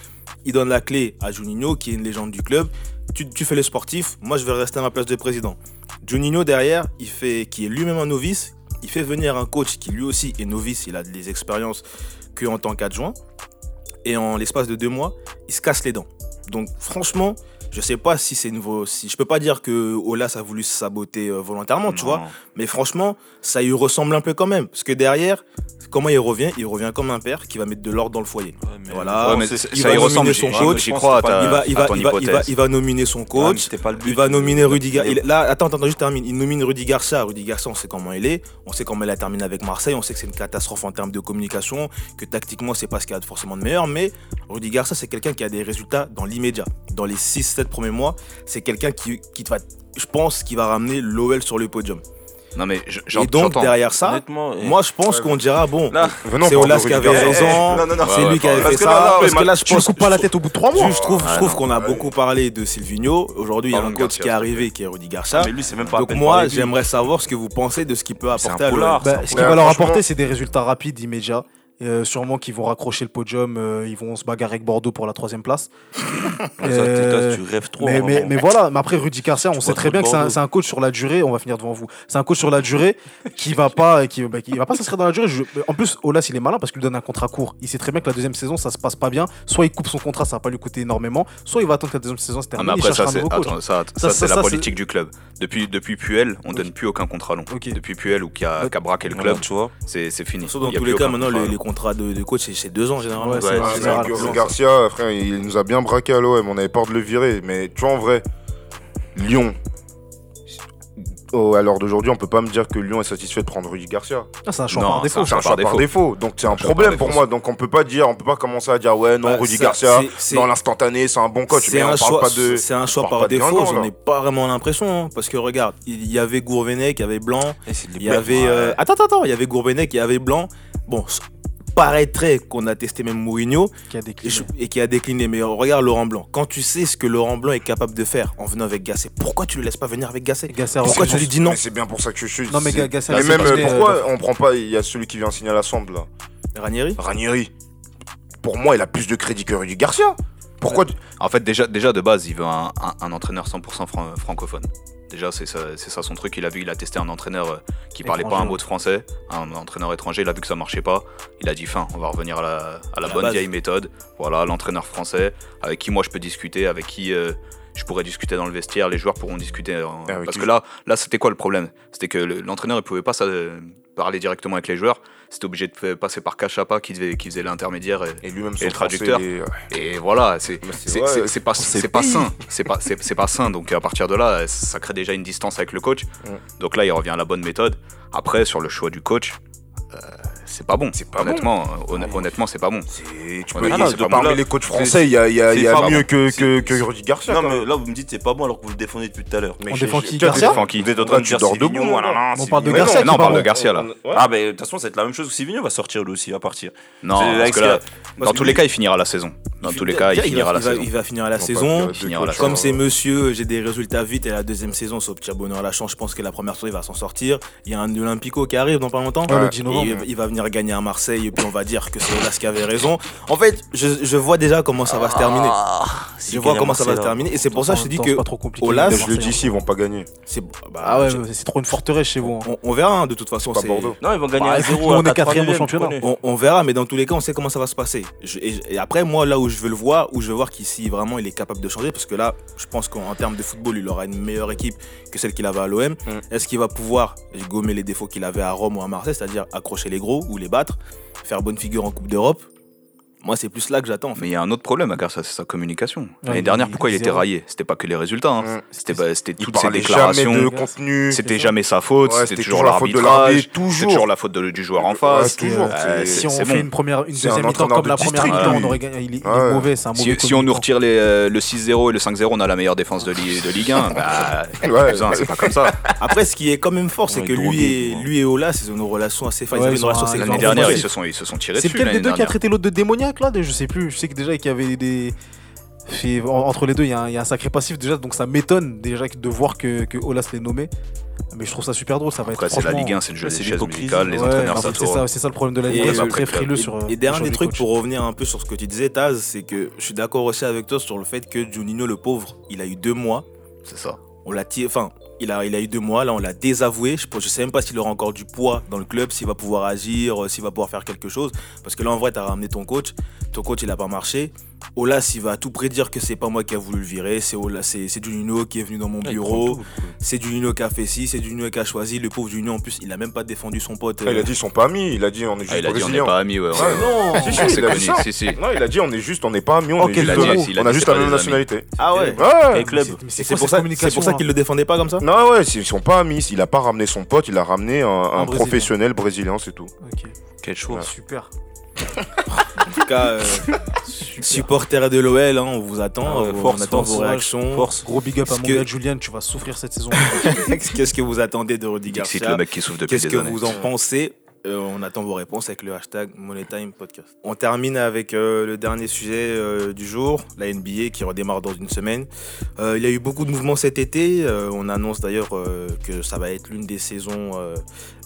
B: Il donne la clé à Juninho, qui est une légende du club. Tu, tu fais le sportif, moi je vais rester à ma place de président. Juninho derrière, il fait, qui est lui-même un novice, il fait venir un coach qui lui aussi est novice, il a des expériences que en tant qu'adjoint. Et en l'espace de deux mois, il se casse les dents. Donc franchement, je sais pas si c'est nouveau. Si je peux pas dire que Olas a voulu se saboter euh, volontairement, tu vois. Mais franchement, ça y ressemble un peu quand même. Parce que derrière, comment il revient? Il revient comme un père qui va mettre de l'ordre dans le foyer. Voilà.
G: Ouais, mais
B: il
G: ça
B: va
G: y
B: nominer son coach.
G: crois
B: il va, il
G: à
B: va,
G: ton
B: il va, il va,
G: hypothèse.
B: il va nominer son coach.
F: c'était pas le but
B: Il va nominer Rudy Garcia. Là, attends, attends, juste termine. Il nomine Rudy Garcia. Rudy Garcia, on sait comment il est. On sait comment il a terminé avec Marseille. On sait que c'est une catastrophe en termes de communication. Que tactiquement, c'est pas ce qu'il y a de forcément de meilleur. Mais Rudy Garcia, c'est quelqu'un qui a des résultats dans l'immédiat. Dans les 6-7 premiers mois, c'est quelqu'un qui, qui va, je pense, qui va ramener l'OL sur le podium.
G: Non, mais je-
B: Et donc,
G: j'entends.
B: derrière ça, moi, je pense qu'on dira, bon, c'est Olas qui avait raison. C'est lui qui avait fait ça. parce que là, je
E: Tu
B: pense
E: coupes pas la tête au bout de trois mois.
B: Je trouve, je
G: Ah,
B: trouve qu'on a
E: Ouais.
B: beaucoup parlé de Silvino. Aujourd'hui, il y a un coach qui est arrivé, qui est Rudy Garcia.
F: mais lui, c'est même pas.
B: Donc moi, j'aimerais savoir ce que vous pensez de ce qu'il peut apporter à l'OL.
C: Bah, ce
F: un
C: qui
E: Ouais,
C: va leur apporter, c'est des résultats rapides, immédiats. Euh, sûrement qu'ils vont raccrocher le podium, euh, ils vont se bagarrer avec Bordeaux pour la troisième place. *laughs*
F: Ça,
C: Euh,
F: toi, tu rêves trop.
C: mais,
F: hein,
C: mais, mais voilà, mais après Rudy Garcia, on
F: Tu
C: sait très bien que c'est un, coach sur la durée. On va finir devant vous. C'est un coach sur la durée qui va pas, qui, bah, qui va pas s'inscrire dans la durée. Je- en plus, Olas il est malin parce qu'il lui donne un contrat court. Il sait très bien que la deuxième saison ça se passe pas bien. Soit il coupe son contrat, ça va pas lui coûter énormément. Soit il va attendre que la deuxième saison se
G: Ah, mais
C: termine. il
G: après,
C: cherchera
G: ça,
C: un
G: c'est
C: ça, Ça,
G: la politique du club. Depuis, depuis Puel, on donne plus aucun contrat long. Depuis Puel ou qui a,
C: Ouais.
G: qui a braqué le club,
F: tu vois.
G: c'est c'est fini.
B: Dans tous les cas, maintenant, les, contrats de, de coach, c'est- deux ans généralement.
C: Ouais, c'est général.
E: Garcia, frère, il nous a bien braqué à l'OM. On avait peur de le virer. Mais tu vois, en vrai, Lyon. Oh, à l'heure d'aujourd'hui, on peut pas me dire que Lyon est satisfait de prendre Rudy Garcia.
C: Ah, c'est un choix
G: Non,
C: par défaut.
G: c'est un
E: C'est un choix par défaut. Donc c'est un problème pour moi. Donc on peut pas dire, on peut pas commencer à dire ouais non
B: Bah,
E: Rudy
B: ça,
E: Garcia
B: c'est- c'est-
E: dans l'instantané c'est un bon coach.
B: C'est
E: Mais
B: un,
E: on parle
B: choix,
E: pas de.
B: c'est un choix
E: on parle
B: par défaut, j'en ai pas vraiment l'impression. hein, parce que regarde, il y avait Gourvenec, il y avait Blanc, il y avait. euh, Attends, attends, attends, il y avait Gourvenec, il y avait Blanc. Bon, paraîtrait qu'on a testé même Mourinho
C: Qui a
B: et, je- et qui a décliné. Mais regarde Laurent Blanc. Quand tu sais ce que Laurent Blanc est capable de faire en venant avec Gasset, pourquoi tu le laisses pas venir avec Gasset Pourquoi tu lui dis non
E: Mais c'est bien pour ça que je suis.
C: Non, mais Gasset
E: Mais
C: a
E: même euh,
C: euh,
E: pourquoi on prend pas Il y a celui qui vient signer à la Sambre là?
B: Ranieri?
E: Ranieri. Pour moi, il a plus de crédit que Rudy Garcia. Pourquoi tu-
G: En fait, déjà, déjà de base, il veut un, un- un entraîneur 100% fran- francophone. Déjà, c'est ça, son truc. Il a vu, il a testé un entraîneur euh, qui parlait pas un mot de français, un entraîneur étranger. Il a vu que ça marchait pas. Il a dit fin, on va revenir à la, à la
B: la
G: bonne
B: base.
G: vieille méthode. Voilà, l'entraîneur français avec qui moi je peux discuter, avec qui euh, je pourrais discuter dans le vestiaire. Les joueurs pourront discuter. en-
E: Ah oui,
G: Parce que là, là, c'était quoi le problème? C'était que le- l'entraîneur il pouvait pas ça, parler directement avec les joueurs. C'était obligé de passer par Cachapa qui, devait- qui faisait l'intermédiaire. et-
E: Et lui-même
G: le traducteur. et voilà, c'est pas,
E: c'est
G: pas sain. C'est pas, c'est c'est pas sain. Donc à partir de là, ça crée déjà une distance avec le coach. Donc là, il revient à la bonne méthode. Après, sur le choix du coach, c'est pas bon.
E: C'est pas
G: honnêtement, honn- honnêtement, c'est pas bon.
E: Tu peux
G: mais
E: dire,
G: non,
F: de parmi les
E: coachs français, il y a, il y a- y a
F: pas
E: mieux
F: bon.
E: que, que, que Rudy Garcia.
F: Non, mais là, vous me dites c'est pas bon alors que vous le défendez depuis tout à l'heure.
E: Mais
C: On défend qui, Garcia
F: Vous êtes en train de
E: tu
F: dire
E: là.
C: On parle de
E: Mais
C: Garcia
E: non,
G: on parle de Garcia là.
F: Ah, ben de toute façon, c'est la même chose que va sortir lui aussi à partir.
G: Non, dans tous les cas, il finira la saison. Dans tous les cas, il finira
B: va,
G: la
B: va-
G: saison.
B: il va finir la
E: On va
B: saison. Comme c'est monsieur, j'ai des résultats vite et la deuxième saison, sauf petit bonheur la chance, je pense que la première saison il va s'en sortir. Il y a un Olympico qui arrive dans pas longtemps.
C: Ouais, le
B: Et
C: 10 novembre.
B: il, il va venir venir gagner à Marseille et puis on va dire que c'est Olas qui avait raison. En fait, je, je vois déjà comment ça va se terminer.
F: Ah,
B: Je vois comment ça va se terminer et c'est pour ça que je te dis que
C: c'est pas trop compliqué.
B: Olas,
E: Je le dis
C: Marseille,
E: ici, ils vont pas gagner.
B: c'est bah,
C: Ah ouais, c'est trop une forteresse chez vous. hein.
B: on, on verra hein, de toute façon.
E: Pas
B: c'est-
E: Bordeaux.
F: Non, ils vont gagner
C: Bah,
F: à
C: écoute,
F: 0
C: nous,
F: à
C: on est quatrième au
F: 89e,
C: championnat.
B: On, on verra, mais dans tous les cas, on sait comment ça va se passer. Je- et, et après, moi, là où je veux le voir, où je veux voir qu'ici vraiment il est capable de changer, parce que là, je pense qu'en en termes de football, il aura une meilleure équipe que celle qu'il avait à l'OM. Est-ce qu'il va pouvoir gommer les défauts qu'il avait à Rome ou à Marseille, c'est-à-dire accrocher les gros? Ou les battre, faire bonne figure en Coupe d'Europe Moi, c'est plus là que j'attends. En fait.
G: Mais il y a un autre problème à ça, c'est sa communication. L'année dernière, pourquoi il était raillé? C'était pas que les résultats, hein. C'était pas- c'était
E: Il
G: toutes ses déclarations.
E: jamais de contenu.
G: C'était jamais sa faute,
E: Ouais,
G: c'était toujours
E: toujours la faute de
G: l'arbitrage, c'était
E: toujours.
G: toujours la faute de- du joueur en
E: Ouais,
G: face.
E: toujours.
G: Euh,
E: c'est-
C: Si on
G: c'est
C: fait
G: bon.
C: une première, une
E: C'est un
C: deuxième mi-temps comme la première mi-temps, on aurait gagné. Il est, mauvais, c'est un mauvais
G: Si, si on nous retire euh, le 6-0 et le 5-0, on a la meilleure défense de, Li- de Ligue 1. *laughs* Bah, c'est pas comme ça.
B: Après, ce qui est quand même fort, c'est que lui et, Ola, ils ont une relation assez
C: ont
G: L'année dernière, ils se sont, tirés
C: C'est
G: dessus.
C: lequel des
G: l'année
C: deux qui a traité l'autre de démoniaque là Je sais plus. Je sais que déjà qu'il y avait des. Entre les deux, il y, a un- il y a un sacré passif déjà, donc ça m'étonne déjà de voir que, que Olas l'ait nommé. Mais je trouve ça super drôle, ça va
G: Après,
C: être
G: c'est la Ligue 1, c'est le jeu des
F: c'est
G: chaises musicales, les
C: Ouais,
G: entraîneurs,
C: en
G: ça
C: c'est ça, c'est le problème de la Ligue 1, ils
B: euh,
C: sont très frileux
B: Et-
C: sur.
B: Et dernier truc pour revenir un peu sur ce que tu disais, Taz, c'est que je suis d'accord aussi avec toi sur le fait que Juninho, le pauvre, il a eu deux mois.
G: C'est ça.
B: On l'a tiré, enfin, il a, il a eu deux mois, là, on l'a désavoué. Je sais même pas s'il aura encore du poids dans le club, s'il va pouvoir agir, euh, s'il va pouvoir faire quelque chose. Parce que là, en vrai, tu ramené ton coach. Ton coach, il n'a pas marché. Olas, il va à tout près dire que c'est pas moi qui a voulu le virer. C'est c'est c'est Juninho qui est venu dans mon bureau. C'est Juninho qui a fait ci, c'est Juninho qui a choisi. Le pauvre Juninho, en plus, il a même pas défendu son pote.
E: Ah, Il
B: euh,
E: a dit ils sont pas amis. Il a dit on est juste
G: Ah, il a dit on n'est pas amis, ouais. ouais.
E: Ouais, non, *laughs* si, si, il a dit
G: connus,
E: ça.
G: si, si.
E: Non, il a dit on est juste, on n'est pas amis, on est juste,
G: dit,
E: euh, on a juste
G: c'est
E: la même nationalité.
B: Ah ouais
E: Ouais.
F: Quel club
B: C'est pour, ça- c'est pour ça qu'il le défendait pas comme ça?
E: Non, ouais, ils sont pas amis. Il a pas ramené son pote, il a ramené un, professionnel brésilien, c'est tout.
C: Ok,
F: Quel choix.
C: super.
B: En tout cas, euh, supporter de l'OL, hein, on vous attend.
F: Ah ouais,
B: on
F: force,
B: attend
F: force,
B: vos réactions.
F: Force.
C: Gros big up à
B: Parce
C: mon
B: que-
C: gars Julian, tu vas souffrir cette saison. *laughs*
B: Qu'est-ce que vous attendez de Rudy Garcia
G: le mec qui souffre depuis
B: Qu'est-ce que
G: années.
B: vous en pensez Euh, On attend vos réponses avec le hashtag MoneyTime Podcast. On termine avec euh, le dernier sujet euh, du jour, la NBA qui redémarre dans une semaine. Il y a eu beaucoup de mouvements cet été. On annonce d'ailleurs que ça va être l'une des saisons,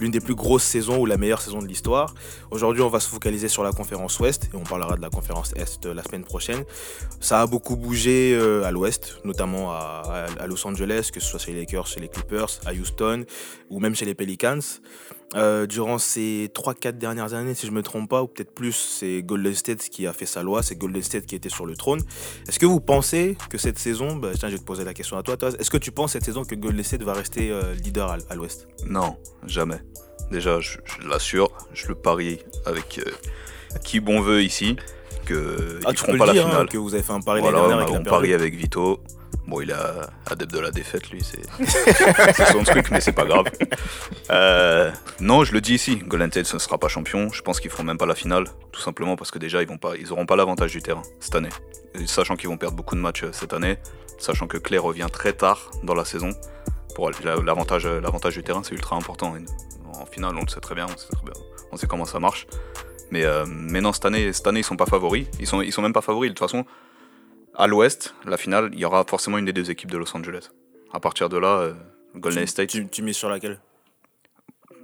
B: l'une des plus grosses saisons ou la meilleure saison de l'histoire. Aujourd'hui, on va se focaliser sur la conférence Ouest et on parlera de la conférence Est la semaine prochaine. Ça a beaucoup bougé à l'Ouest, notamment à, à- Los Angeles, que ce soit chez les Lakers, chez les Clippers, à Houston ou même chez les Pelicans. Durant ces 3-4 dernières années, si je ne me trompe pas, ou peut-être plus, c'est Golden State qui a fait sa loi, c'est Golden State qui était sur le trône. Est-ce que vous pensez que cette saison, bah, tiens, je vais te poser la question à toi, est-ce que tu penses cette saison que Golden State va rester euh, leader à, à l'Ouest?
G: Non, jamais. Déjà, je, je l'assure, je le parie avec euh, qui bon veut ici, que
B: Ah, tu
G: feront pas la
B: dire, hein,
G: finale.
B: que vous avez fait un pari
G: Voilà, on,
B: dernière
G: a-
B: avec
G: on
B: la
G: parie avec Vito. Bon, il est adepte de la défaite, lui, *laughs* c'est son truc, mais c'est pas grave. Euh, non, je le dis ici, Golden State ne sera pas champion. Je pense qu'ils feront même pas la finale, tout simplement parce que déjà, ils vont pas, ils auront pas l'avantage du terrain cette année. Et sachant qu'ils vont perdre beaucoup de matchs euh, cette année, sachant que Clay revient très tard dans la saison. Pour la- l'avantage, euh, l'avantage du terrain, c'est ultra important. Et En finale, on le sait très bien, on sait, très bien, on sait comment ça marche. Mais, euh, mais non, cette année, cette année, ils sont pas favoris. Ils sont, ils sont même pas favoris. De toute façon, à l'ouest, la finale, il y aura forcément une des deux équipes de Los Angeles. À partir de là, euh, Golden State,
B: Tu, tu mises sur laquelle?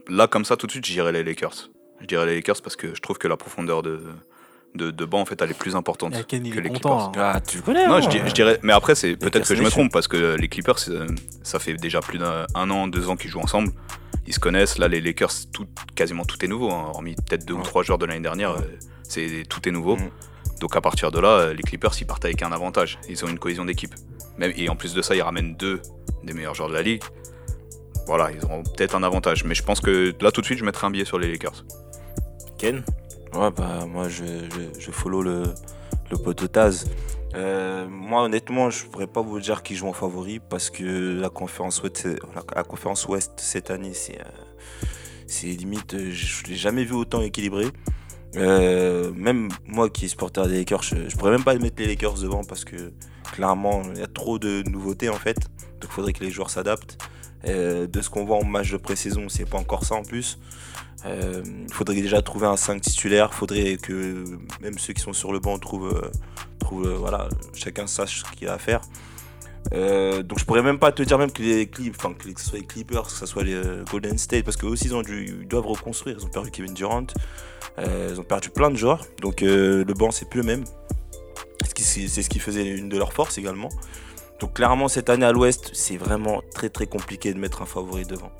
G: Là comme ça tout de suite, je dirais les Lakers. Je dirais les Lakers parce que je trouve que la profondeur de, de, de banc en fait elle est plus importante
C: Et Ken, il
G: que les
C: content.
G: Clippers.
C: hein.
F: Ah, tu connais.
G: Non,
F: hein.
G: je, dirais, mais après c'est peut-être que je me trompe parce que les Clippers, c'est- ça fait déjà plus d'un un an, deux ans qu'ils jouent ensemble. Ils se connaissent. Là, les Lakers, tout, quasiment tout est nouveau, hein, hormis peut-être deux ou trois joueurs de l'année dernière. euh, C'est tout est nouveau.
F: Mhm.
G: Donc à partir de là, euh, les Clippers, ils partent avec un avantage. Ils ont une cohésion d'équipe. Même et en plus de ça, ils ramènent deux des meilleurs joueurs de la ligue. Voilà, ils auront peut-être un avantage. Mais je pense que là, tout de suite, je mettrai un billet sur les Lakers.
B: Ken?
F: Ouais, bah moi je, je, je follow le, le pote Taz. Euh, moi honnêtement, je pourrais pas vous dire qui joue en favori parce que la conférence Ouest, c'est- la, la conférence Ouest cette année, c'est euh, c'est limite, je l'ai jamais vu autant équilibré. Euh, même moi qui est supporter des Lakers, je, je pourrais même pas mettre les Lakers devant parce que clairement il y a trop de nouveautés en fait. Donc il faudrait que les joueurs s'adaptent. Euh, de ce qu'on voit en match de pré-saison, c'est pas encore ça en plus. Euh, Il faudrait déjà trouver un 5 titulaire. Il faudrait que même ceux qui sont sur le banc trouvent, euh, trouvent, euh, voilà, chacun sache ce qu'il a à faire. Euh, donc je pourrais même pas te dire même que les Clips, enfin que ce soit les Clippers, que ce soit les euh, Golden State, parce que aussi ils ont dû, ils doivent reconstruire. Ils ont perdu Kevin Durant, euh, ils ont perdu plein de joueurs, donc euh, le banc c'est plus le même. C'est ce qui faisait une de leurs forces également. Donc clairement cette année à l'Ouest, c'est vraiment très très compliqué de mettre un favori devant.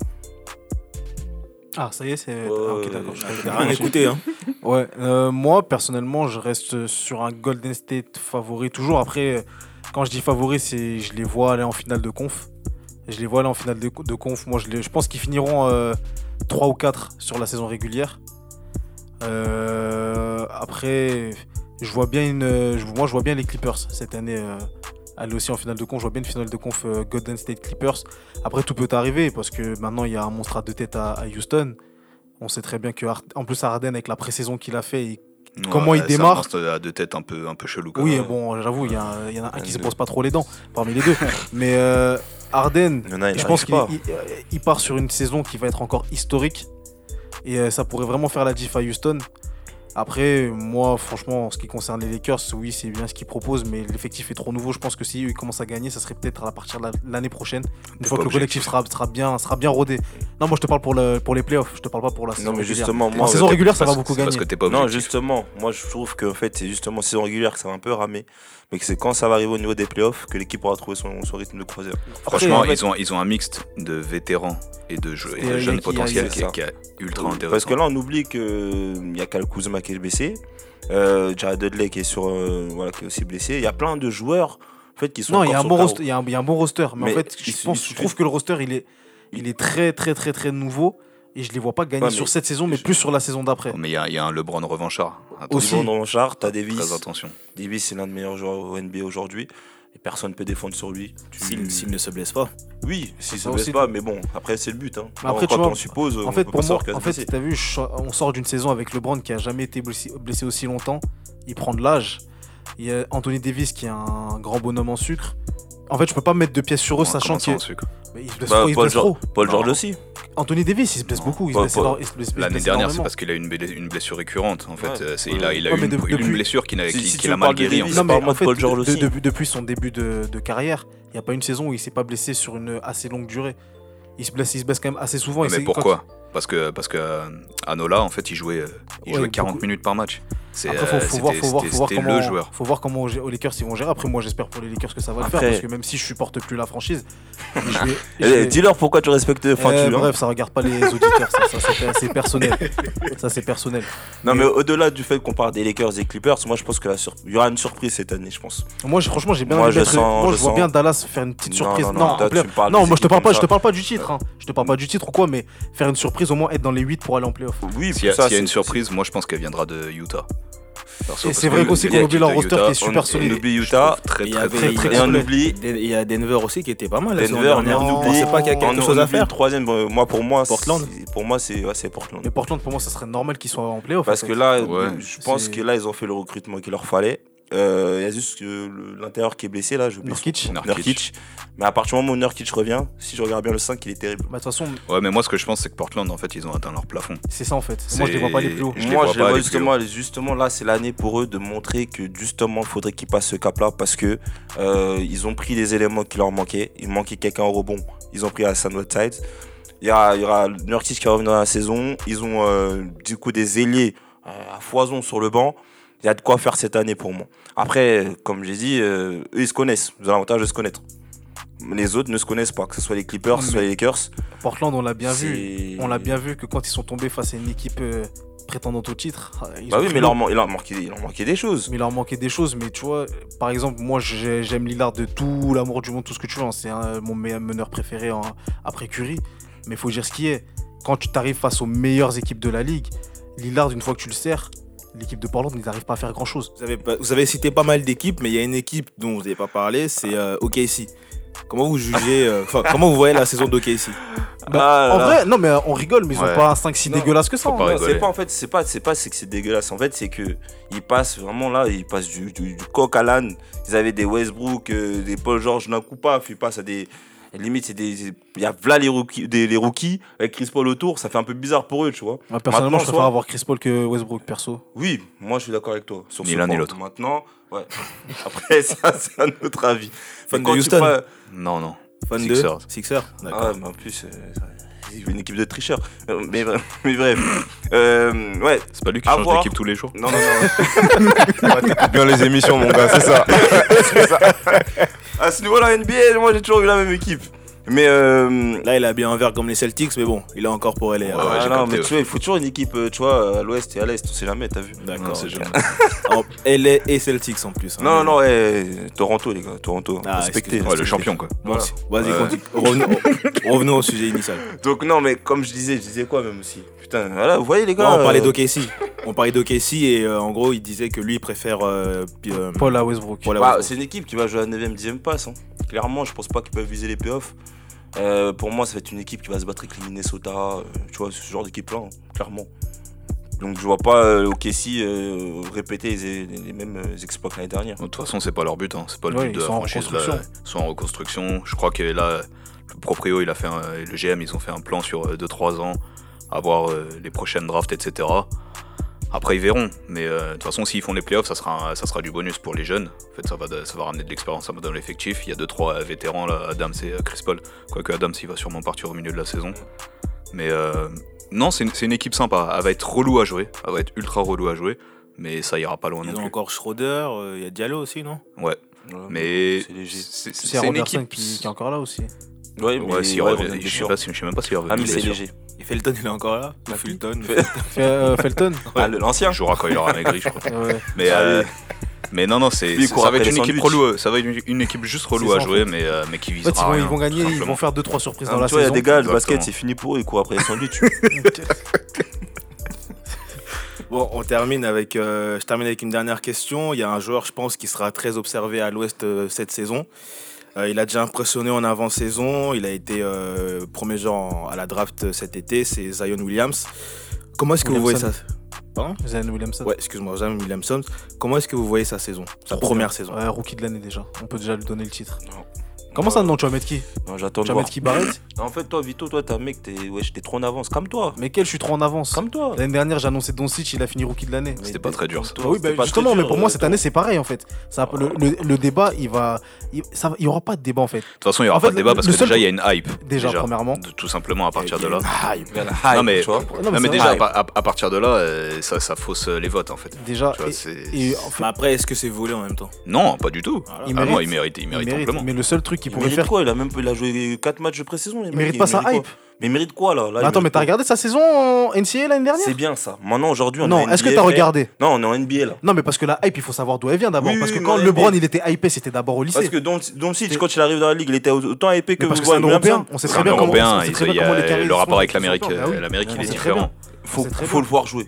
C: Ah, ça y est, c'est. Ah, ok,
F: ouais,
C: d'accord. je
B: rien écouté, hein. *laughs*
C: Ouais, euh, moi personnellement, je reste sur un Golden State favori toujours. Après, quand je dis favori, c'est je les vois aller en finale de conf. Je les vois aller en finale de, de conf. Moi, je, les- je pense qu'ils finiront euh, 3 ou 4 sur la saison régulière. Euh, après, je vois bien une, je- moi, je vois bien les Clippers cette année euh, aller aussi en finale de conf. Je vois bien une finale de conf euh, Golden State Clippers. Après, tout peut arriver parce que maintenant, il y a un monstre à deux têtes à, à Houston. On sait très bien que, en plus, Harden, avec la pré-saison qu'il a fait, il Comment il
G: c'est un
C: démarre
G: monstre à deux têtes un peu, un peu chelou. quand
C: oui,
G: même.
C: bon, j'avoue, il y, en a un qui se brosse pas trop les dents parmi les deux. *laughs* Mais euh, Arden,
F: Il y en a, il
C: je pense qu'il
F: pas.
C: il- il part sur une saison qui va être encore historique. Et euh, ça pourrait vraiment faire la diff à Houston. Après, moi, franchement, en ce qui concerne les Lakers, oui, c'est bien ce qu'ils proposent, mais l'effectif est trop nouveau. Je pense que si eux, ils commencent à gagner, ça serait peut-être à partir de la- l'année prochaine, une fois que le collectif sera, sera, bien, sera bien rodé. Non, moi, je te parle pour, le, pour les playoffs, je te parle pas pour la saison
F: Non mais
C: régulière.
F: justement
C: En
F: moi
C: saison
G: t'es-
C: régulière, ça
G: parce-
C: va beaucoup
G: Parce
C: gagner.
G: que t'es pas
F: Non, justement, moi je trouve qu'en fait c'est justement saison régulière que ça va un peu ramer, mais que c'est quand ça va arriver au niveau des playoffs que l'équipe aura trouvé son, son rythme de croisière.
G: Franchement,
C: Après,
G: ils, ont, ils ont un mixte de vétérans et de, jeux, et jeunes
C: il y a-
G: potentiels qui, est- qui est ultra
F: Parce
G: intéressant.
F: que là on oublie qu'il y a Kyle Kuzma qui est blessé, euh, Jared Dudley qui est, sur, euh, voilà, qui est aussi blessé, il y a plein de joueurs en fait, qui sont
C: Non, il y, a un bon roster, il, y a un, il y a un bon roster, mais,
F: Mais
C: en fait, je,
F: il-
C: pense,
F: il-
C: je trouve que le roster, il est, il est très, très, très, très nouveau. Et je les vois pas gagner
F: Ouais,
C: sur cette saison, mais plus sur la saison d'après.
G: Mais il y a, il y a un LeBron revanchard.
C: Aussi.
G: Attention,
F: Dans char, t'as
G: Très
F: Davis.
G: attention.
F: Davis c'est l'un des meilleurs joueurs au NBA aujourd'hui. Et personne ne peut défendre sur lui.
B: S'il ne se blesse pas.
F: Oui, s'il se
C: Ça
F: blesse pas, mais bon, après c'est le but. Hein.
C: Après,
F: quand
C: tu vois,
F: on suppose,
C: En
F: on
C: fait,
F: peut
C: pour
F: pas
C: moi, en
F: se
C: fait, t'as vu, je- on sort d'une saison avec LeBron qui a jamais été blessé, blessé aussi longtemps. Il prend de l'âge. Il y a Anthony Davis qui est un grand bonhomme en sucre. En fait, je peux pas mettre de pièces sur eux, sachant
G: comment ça,
C: que
G: en sucre
C: mais il se blesse
F: Bah,
C: trop. il se
F: Paul,
C: blesse
F: George,
C: trop.
F: Paul George aussi.
C: Anthony Davis, il se blesse beaucoup. Se se se
G: L'année dernière, c'est parce qu'il a une, blé- une blessure récurrente. En fait,
F: Ouais.
G: Euh, c'est- il a, il a
C: Ouais,
G: eu une,
C: de-
G: une
C: depuis-
G: blessure qui, n'a-
F: Si-
G: qui-
F: si
G: qui mal guéri. en
F: Davis,
G: fait.
C: Non, mais en fait,
F: Paul George
C: de-
F: aussi.
C: de- depuis son début de, de carrière, il n'y a pas une saison où il s'est pas blessé sur une assez longue durée. Il se blesse, il se blesse quand même assez souvent.
G: mais pourquoi? Parce que, parce que euh, Anola, en fait, il jouait, euh, il
C: Ouais,
G: jouait 40
C: beaucoup.
G: minutes par match. C'est,
C: Après, faut,
G: euh,
C: faut voir,
G: c'était-
C: faut voir, faut voir comment,
G: le joueur.
C: faut voir comment aux Lakers ils vont gérer. Après, moi, j'espère pour les Lakers que ça va le faire parce que même si je supporte plus la franchise, *laughs* je vais- je
F: Eh,
C: vais-
F: Dis-leur pourquoi tu respectes. Enfin,
C: Eh,
F: tu, hein.
C: bref, ça regarde pas les auditeurs, ça, ça, c'est c'est personnel. Ça c'est personnel.
F: Non,
C: mais-
F: mais au-delà du fait qu'on parle des Lakers et Clippers, moi je pense qu'il y aura une surprise cette année, je pense.
C: Moi, j'ai- franchement, j'ai bien
F: Moi,
C: envie
F: je sens-
C: moi,
F: je
C: je vois
F: sens-
C: bien Dallas faire une petite surprise.
F: non, non,
C: moi je te parle pas, je te parle pas du titre. hein. Je te parle pas du titre ou quoi, mais faire une surprise, au moins être dans les 8 pour aller en playoff.
F: Oui,
G: S'il y a,
F: ça,
G: s'il y a une surprise, moi je pense qu'elle viendra de Utah. Perso,
C: Et c'est vrai qu'aussi qu'on oublie leur roster
G: Utah,
C: qui est super
G: on-
C: solide.
F: On oublie
G: je
F: Utah.
G: Très,
B: Il y
G: très,
B: avait-
G: très,
F: Et on oublie.
B: Il y a Denver aussi qui était pas mal.
F: Denver,
B: dernière.
F: on
B: On
F: oublie-
B: pensait pas qu'il y a quelque
F: on
B: chose à faire.
F: Troisième, euh, moi pour moi,
B: Portland.
F: c'est- Pour moi, c'est ouais, Portland.
C: Mais Portland, pour moi, ça serait normal qu'ils soient en playoff.
F: Parce
C: en
F: que là,
G: Ouais.
F: je pense que là, ils ont fait le recrutement qu'il leur fallait. Euh, Il y a juste le- l'intérieur qui est blessé là, je
C: Nurkic.
G: Nurkic.
F: Mais à partir du moment où Nurkic revient, si je regarde bien le 5, il est terrible.
C: Bah, de toute façon,
G: Ouais, mais moi ce que je pense, c'est que Portland, en fait, ils ont atteint leur plafond.
C: c'est ça en fait. Moi, je les vois pas aller plus haut.
G: Je les
F: Moi,
G: vois
F: je les vois justement, justement là, c'est l'année pour eux de montrer que justement, il faudrait qu'ils passent ce cap-là parce que euh, ils ont pris les éléments qui leur manquaient. Il manquait quelqu'un au rebond. Ils ont pris Hassan Whiteside. Il y, a, il y aura Nurkic qui va revenir dans la saison. Ils ont euh, du coup des ailiers euh, à foison sur le banc. Il y a de quoi faire cette année pour moi. Après, comme j'ai dit, euh, eux ils se connaissent. Ils ont l'avantage de se connaître. Les autres ne se connaissent pas, que ce soit les Clippers, que ce soit les Lakers.
C: Portland, on l'a bien vu. On l'a bien vu que quand ils sont tombés face à une équipe euh, prétendante au titre, ils
F: Bah oui, mais leur, il leur manquait, il leur manquait des choses.
C: Mais il leur manquait des choses. Mais tu vois, par exemple, moi j'ai- j'aime Lillard de tout l'amour du monde, tout ce que tu veux. hein. C'est un- mon meilleur meneur préféré en- après Curry. Mais il faut dire ce qui est. Quand tu t'arrives face aux meilleures équipes de la ligue, Lillard, une fois que tu le sers, l'équipe de Portland, ils n'arrivent pas à faire grand chose.
B: Vous avez, vous avez cité pas mal d'équipes, mais il y a une équipe dont vous n'avez pas parlé, c'est euh, OKC. Comment vous jugez, euh, enfin, *laughs* comment vous voyez la saison d'OKC
F: Ah,
C: en
F: là.
C: vrai, non, mais on rigole, mais ils
G: Ouais.
C: ont pas un 5 si
F: Non,
C: dégueulasse que ça.
F: c'est pas en fait, c'est pas, c'est pas, c'est que c'est dégueulasse. En fait, c'est que ils passent vraiment là, ils passent du, du, du coq à l'âne. Ils avaient des Westbrook, euh, des Paul George coup paf, ils passent à des, Et limite, c'est des. Il y a là les rookies, des, les rookies avec Chris Paul autour, ça fait un peu bizarre pour eux, tu vois.
C: Moi, personnellement,
F: Maintenant,
C: je préfère
F: soit-
C: avoir Chris Paul que Westbrook, perso.
F: Oui, moi je suis d'accord avec toi. Sur
G: Ni
F: ce
G: l'un ni
F: point.
G: l'autre.
F: Maintenant, ouais. *laughs* Après, ça, c'est un autre avis.
B: Fan de Houston.
F: prends-
G: Non, non.
B: Fan
G: Sixers.
B: de Sixers
F: Ah
B: D'accord.
F: ouais, mais en plus, euh, une équipe de tricheurs. Euh, Mais, *laughs* mais bref. Euh, ouais.
G: C'est pas lui qui
F: À
G: change
F: voir.
G: d'équipe tous les jours
F: Non, non, non. *laughs*
E: Ouais, bien les émissions, mon gars, c'est ça. *laughs*
F: à ce niveau-là, NBA, moi j'ai toujours eu la même équipe. Mais euh,
B: Là, il a bien un verre comme les Celtics, mais bon, il est encore pour aller.
G: Ouais,
F: ah, non, mais tu vois, il faut toujours une équipe, euh, tu vois, à l'ouest et à l'est, on sait jamais, t'as vu.
B: D'accord.
G: C'est jamais. *laughs*
B: LA et Celtics en plus. hein.
F: Non, non, non, Toronto, les gars, Toronto.
B: Ah,
F: respectez.
B: excuse-moi.
G: Ouais, le champion, quoi.
B: Bon,
F: Voilà.
B: si- Vas-y, continue. revenons, *laughs* revenons au sujet initial.
F: Donc, non, mais comme je disais, je disais quoi même aussi? Putain, voilà, vous voyez les gars.
B: Non, on parlait
F: euh,
B: d'OKC. On parlait d'OKC et euh, en gros, il disait que lui, il préfère. euh, euh,
C: Paul à Westbrook.
B: Paul à
F: Bah,
B: Westbrook.
F: c'est une équipe qui va jouer à la 9ème, 10ème passe. hein. Clairement, je pense pas qu'ils peuvent viser les playoffs. Euh, pour moi, ça va être une équipe qui va se battre avec les Minnesota, euh, tu vois, ce genre d'équipe-là, hein, clairement. Donc je vois pas euh, OKC euh, répéter les, les- les mêmes euh, exploits que l'année dernière.
G: De toute façon, c'est pas leur but. Hein. C'est pas le
C: Ouais,
G: but de la franchise. Là. Ils sont en reconstruction. Je crois que là, le proprio, il a fait un- le GM, ils ont fait un plan sur 2-3 ans, avoir euh, les prochaines drafts, etc. Après, ils verront. Mais euh, de toute façon, s'ils font les playoffs, ça sera, ça sera du bonus pour les jeunes. En fait, ça va, ça va ramener de l'expérience dans l'effectif. Il y a 2-3 vétérans, là, Adams et euh, Chris Paul. Quoique Adams, il va sûrement partir au milieu de la saison. Mais euh, non, c'est une, c'est une équipe sympa. Elle va être relou à jouer. Elle va être ultra relou à jouer. Mais ça ira pas loin
B: Ils
G: non
B: ont
G: plus.
B: encore Schroeder, euh, il y a Diallo aussi, non?
G: Ouais.
F: Voilà,
G: Mais
F: c'est léger.
G: c'est
C: C'est
G: c'est une équipe
C: qui, qui est encore là aussi.
F: Ouais,
G: Ouais, s'il
F: ouais, est
G: je sais
F: sûr.
G: pas si- je sais même pas s'il revient.
F: Ah, mais c'est léger.
B: Et Felton, il est encore là Fulton.
F: Fait-
C: Fait- euh, Felton *laughs*
F: Ah, le- l'ancien
G: Il jouera quand il aura maigri, je crois.
C: Ouais.
G: Mais,
F: Ah,
G: euh, mais non, non, c'est ça va être une équipe relou. Ça va être une, équipe juste relou à jouer, mais, euh, mais qui visera
C: fait, ils vont,
G: rien,
C: ils vont gagner, ils vont faire 2-3 surprises
F: Ah,
C: dans
F: mais
C: la
F: tu vois, il y a
C: saison.
F: des gars, le basket, c'est fini pour eux, ils courent après les sandwichs. *laughs*
B: Bon, on termine avec, euh, je termine avec une dernière question. Il y a un joueur, je pense, qui sera très observé à l'Ouest euh, cette saison. Euh, il a déjà impressionné en avant-saison. Il a été euh, premier joueur à la draft cet été. C'est Zion Williams. Comment est-ce que vous voyez ça. Pardon?
C: Zion Williamson.
B: Ouais, excuse-moi, Zion Williamson. Comment est-ce que vous voyez sa saison Sa
C: Trop
B: première
C: bien.
B: saison?
C: Ouais, rookie de l'année déjà. On peut déjà lui donner le titre.
F: Non.
C: Comment ça, non Tu vas mettre qui
F: Non, j'attends
C: Tu vas mettre qui Barrett *laughs*
F: En fait, toi, Vito, toi, t'es un mec, t'es ouais, t'es trop en avance. Comme toi.
C: Mais quel Je suis trop en avance.
F: Comme toi.
C: L'année dernière, j'ai annoncé Doncic, il a fini rookie de l'année.
G: C'était pas très dur, ça.
C: Bah oui, bah, justement,
F: très
C: mais
F: dur,
C: pour moi, cette année, c'est pareil en fait. Ça, le, le- le débat, il va. Il, ça, il y aura pas de débat en fait.
G: De toute façon, il n'y aura
C: En fait,
G: pas de débat parce que
C: seul-
G: déjà, il y a une hype.
C: Déjà, premièrement.
G: De- Tout simplement à partir de là.
B: Ah,
F: y hype,
G: Non, mais-
F: tu vois.
C: Non,
G: Non, mais déjà, à, partir de là, euh, ça, ça fausse euh, les votes en fait.
C: Déjà,
G: Tu vois,
C: et-
G: c'est-
C: et en fait,
B: Mais après, est-ce que c'est volé en même temps?
G: Non, pas du tout. Ah non,
C: mérite.
G: il mérite, il mérite
C: mérite,
G: amplement.
C: mais le seul truc qu'il
F: Il
C: pourrait
F: mérite
C: faire.
F: quoi Il a même il a joué 4 matchs de pré-saison.
C: Il mérite pas sa hype.
F: Mais il mérite quoi là,
C: attends, mais t'as regardé sa saison en NCA l'année dernière
F: C'est bien ça. Maintenant, aujourd'hui, on est
C: Non, est-ce que t'as regardé
F: Non, on est en NBA là.
C: Non, mais parce que la hype, il faut savoir d'où elle vient d'abord.
F: Oui,
C: parce que
F: oui,
C: quand LeBron,
F: NBA
C: il était hypé, c'était d'abord au lycée.
F: Parce que Don- Doncic, quand il arrive dans la ligue, il était autant épais que
C: Mais parce que c'est un
F: Williamson.
C: Européen. On sait
G: C'est
C: très bien comment.
G: Le rapport avec l'Amérique.
C: Ah
G: euh, l'Amérique,
C: On
G: il est différent.
F: Faut, le voir jouer.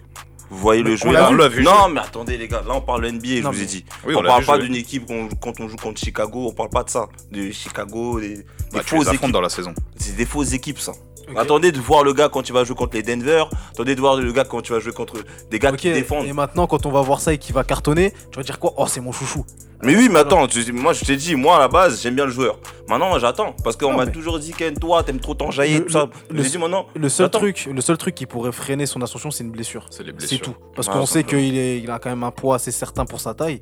F: Vous voyez le
C: l'a
F: là
C: vu.
F: Non, mais attendez les gars, là on parle NBA, je
C: Non,
F: vous ai dit.
G: Oui,
F: on
G: on
F: parle
G: vu
F: pas d'une équipe quand on joue contre Chicago, on parle pas de ça. De Chicago, des, des
G: Bah, tu
F: fausses équipes.
G: dans la saison.
F: C'est des fausses équipes ça. Attendez de voir le gars quand il va jouer contre les Denver. Attendez de voir le gars quand tu vas jouer contre des gars qui défendent.
C: et maintenant, quand on va voir ça et qu'il va cartonner, tu vas dire quoi? Oh, c'est mon chouchou.
F: Mais oui, mais attends, tu- moi je t'ai dit, moi à la base, j'aime bien le joueur. Maintenant, j'attends. Parce qu'on m'a
C: mais-
F: toujours dit, Ken, toi, t'aimes trop t'enjailler,
C: Le-
F: tout ça.
C: le-
F: dit maintenant.
C: Le seul truc, le seul truc qui pourrait freiner son ascension, c'est une blessure.
G: C'est les
C: C'est
G: blessures.
C: tout. Parce
F: Ah,
C: qu'on sait qu'il il a quand même un poids assez certain pour sa taille.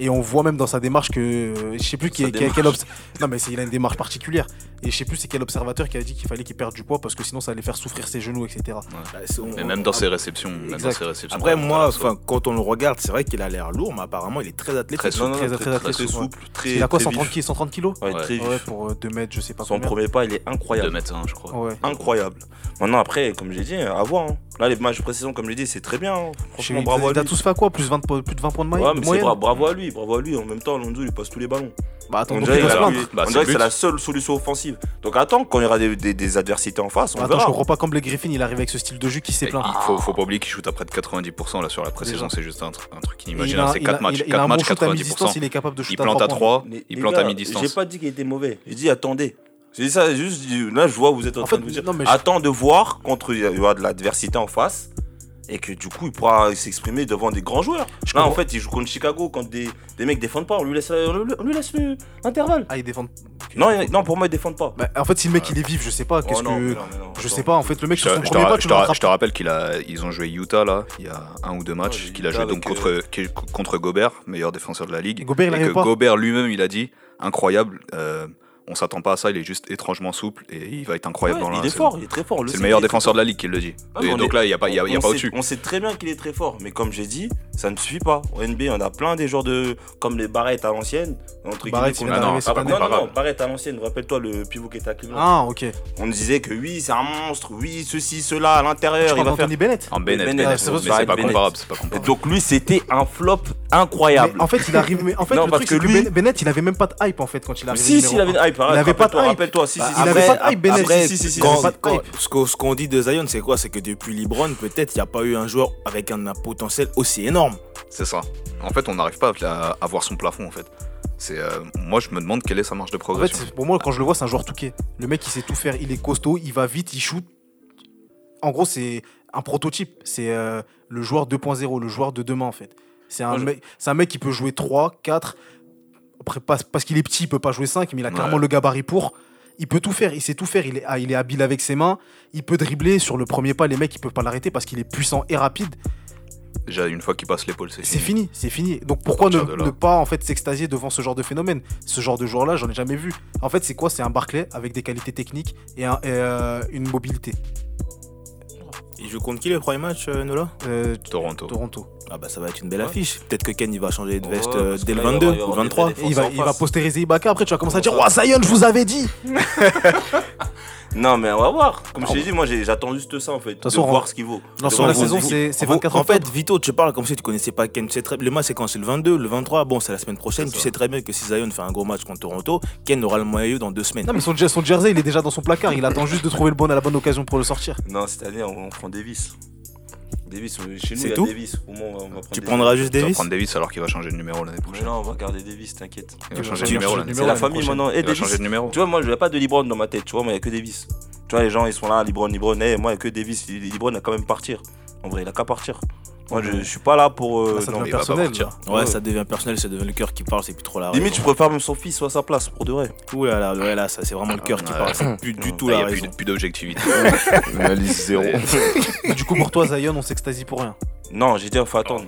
C: Et on voit même dans sa démarche que. euh, Je sais plus qui, qui- quel obs- Non, mais c'est- il a une démarche particulière. Et je sais plus c'est quel observateur qui a dit qu'il fallait qu'il perde du poids parce que sinon ça allait faire souffrir ses genoux, etc.
B: Bah, c'est- on-
G: Mais même dans ses réceptions. même dans
C: Exact.
G: ses réceptions,
B: Après, moi, quand on le regarde, c'est vrai qu'il a l'air lourd, mais apparemment, il est très athlétique.
G: Très
F: Non, non,
C: Très-
F: très,
C: très ouais.
F: souple, très.
C: Il a quoi
F: très
C: 130
F: vif.
C: kilos 130 kilos
F: Ouais,
G: Ouais.
F: très.
C: Ouais, pour 2 mètres, je sais pas
F: Son
C: combien.
F: premier pas, il est
G: 2
F: incroyable.
G: mètres, hein, je crois.
C: Ouais.
F: Incroyable. Maintenant, après, comme j'ai dit, à voir. hein. Là, les matchs de précision, comme j'ai dit, c'est très bien. hein. Franchement, bravo à
C: il a
F: lui.
C: tous fait quoi plus, 20 po- plus de 20 points de
F: Ouais,
C: moyenne
F: mais c'est
C: moyenne
F: bra- bravo à lui, bravo à lui. En même temps, Lonzo, il passe tous les ballons.
C: Bah attends,
F: On dirait.
G: Bah,
F: que c'est la seule solution offensive. Donc attends, quand il y aura des, des- des adversités en face, on
C: Attends,
F: verra.
C: je comprends pas quand Blake Griffin il arrive avec ce style de jeu qui s'est plaint.
G: Il faut, faut pas oublier qu'il shoot à près de 90% là sur la pré-saison, c'est juste un, un truc inimaginable. C'est
C: il a-
G: 4 matchs,
C: il a- il a
G: 4
C: un bon
G: matchs,
C: shoot à mi-distance,
G: 90%.
C: il est capable de
G: Il plante à
C: trois
G: 3,
F: Mais
G: il plante à mi-distance.
F: J'ai pas dit qu'il était mauvais. J'ai dit attendez. J'ai dit ça juste. Là, je vois, vous êtes en,
C: En
F: train
C: fait,
F: de vous dire.
C: non, mais je-
F: Attends de voir contre il y aura de l'adversité en face. Et que du coup il pourra s'exprimer devant des grands joueurs. Là en fait il joue contre Chicago quand des, des mecs défendent pas, on lui laisse, on lui- on lui laisse le- l'intervalle.
C: Ah, ils défendent.
F: Non, non pour moi ils défendent pas.
C: Bah, en fait, si le mec il est vif, je sais pas. Qu'est-ce
F: Oh non,
C: que.
F: mais non, mais non,
C: Je sais pas, en fait, le mec
G: Je
C: sur
G: te,
C: son premier match,
G: je je te rappelle qu'il a, ils ont joué Utah là, il y a un ou deux matchs,
F: Ouais,
G: qu'il a joué donc
F: avec,
G: contre, contre Gobert, meilleur défenseur de la ligue.
C: Et Gobert, il
G: et que
C: pas
G: Gobert lui-même, il a dit incroyable. euh, on s'attend pas à ça, il est juste étrangement souple et il va être incroyable
F: Ouais,
G: dans la
F: il est fort, il est très fort.
G: C'est le meilleur défenseur de la ligue qui le dit.
F: Ah,
G: Et donc
F: est-
G: là, il n'y a pas, il y a, y pas
F: sait-
G: au-dessus.
F: On sait très bien qu'il est très fort, mais comme j'ai dit, ça ne suffit pas. Au NBA, on a plein des joueurs de comme les Barrett à l'ancienne. Entre
C: Barrett,
F: Ah. Non, non. Barrett à l'ancienne. Rappelle-toi le pivot qui était à Cleveland.
C: Ah, ok.
F: On disait que oui, c'est un monstre, oui, ceci, cela à l'intérieur. Il va faire.
C: Bennett
G: En Bennett,
F: Bennett,
G: Bennett,
C: c'est
G: pas comparable, c'est pas
F: Et
G: comparable.
F: donc lui, c'était un flop incroyable.
C: En fait, il arrive. En fait,
F: Non,
C: le
F: parce
C: truc, c'est
F: que
C: Ben- Bennett, il avait même pas de hype en fait quand il arrive.
F: si, si, il avait une hype.
C: Il avait pas de
F: rappelle-toi, si, si,
C: Bah,
F: si.
C: il avait pas de hype, Bennett.
B: Après,
F: Si, si, si,
B: quand- quand- ce qu'on dit de Zion, c'est quoi? C'est que depuis LeBron, peut-être il n'y a pas eu un joueur avec un, potentiel aussi énorme.
G: C'est ça. En fait, on n'arrive pas à, à voir son plafond en fait. C'est, euh, moi, je me demande quelle est sa marge de
C: En fait,
G: progression.
C: pour moi, quand je le vois, c'est un joueur touquet. Le mec, il sait tout faire. Il est costaud, il va vite, il shoot. En gros, c'est un prototype. C'est euh, le joueur 2.0, le joueur de demain, en fait. C'est un,
F: Moi, je-
C: mec, c'est un mec qui peut jouer 3, 4. Après, pas- parce qu'il est petit, il peut pas jouer 5, mais il a
G: Ouais.
C: clairement le gabarit pour. Il peut tout faire, il sait tout faire, il est, ah, il est habile avec ses mains, il peut dribbler sur le premier pas, les mecs ils peuvent pas l'arrêter parce qu'il est puissant et rapide.
G: Déjà, une fois qu'il passe l'épaule, c'est
C: C'est
G: fini.
C: fini, c'est fini. Donc pourquoi ne, pas en fait s'extasier devant ce genre de phénomène? Ce genre de joueur-là, j'en ai jamais vu. En fait, c'est quoi? C'est un Barclay avec des qualités techniques et, un- et, euh, une mobilité.
B: Il joue contre qui le premier match, euh, Nola?
C: Euh,
G: Toronto.
C: Toronto.
B: Ah bah ça va être une belle affiche. Peut-être que Ken il va changer de veste euh, dès le
F: là, il va
B: 22
F: y
B: ou
F: avoir
B: le
F: des
B: 23.
F: vrais
C: Et il va, il va postériser Ibaka. Après, tu vas commencer à dire
F: Comment
C: Oh, Zion, je vous avais dit *laughs*
F: Non, mais on va voir. Comme je t'ai dit, moi j'attends juste ça en fait. De
C: façon,
F: voir
C: on-
F: ce qu'il vaut.
C: Non, sur la saison, c'est c'est
B: En-
C: 24
B: En fait. Vito, tu parles comme si tu connaissais pas Ken. Tu sais très... Le match, c'est quand? C'est le 22, le 23. Bon, c'est la semaine prochaine. Tu sais très bien que si Zion fait un gros match contre Toronto, Ken aura le maillot dans deux semaines.
C: Non, mais son, son jersey, il est déjà dans son placard. Il attend juste de trouver le bon à la bonne occasion pour le sortir.
F: Non, cette année on, on prend Davis. Davis, chez nous
B: C'est
F: il y a
B: tout
F: Davis. Au moins, on va, on va prendre
B: Tu
F: Davis.
B: prendras juste
G: Tu vas
B: Davis
G: prendre Davis alors qu'il va changer de numéro l'année
F: Mais
G: prochaine.
F: non, on va garder Davis, t'inquiète.
G: Il va
C: Tu
G: changer
C: vas
G: de numéro
C: changer
G: l'année
C: de
F: C'est
C: numéro
F: la famille
C: prochaine.
F: maintenant. Et
G: Il va
F: Davis,
G: changer de numéro.
F: tu vois, moi je n'ai pas de LeBron dans ma tête. Tu vois, moi il n'y a que Davis. Tu vois, les gens ils sont là, LeBron, LeBron. Eh, moi il n'y a que Davis. LeBron a quand même partir. En vrai, il a qu'à partir. Moi je, je suis pas là pour. euh,
C: Là, ça
F: non,
C: devient personnel.
B: Ouais,
F: Ouais.
B: ça devient personnel, ça devient le cœur qui parle, c'est plus trop la
F: Limite, je préfère même son fils soit à sa place, pour de vrai.
B: Ouh là là, ouais, là, ça c'est vraiment le cœur qui parle, c'est plus du tout
G: Là, Il
B: la
G: n'y a plus,
B: raison.
G: plus d'objectivité. *laughs*
E: Analyse zéro.
C: Du coup, pour toi, Zion, on s'extasie pour rien.
F: Non, j'ai dit, il faut attendre.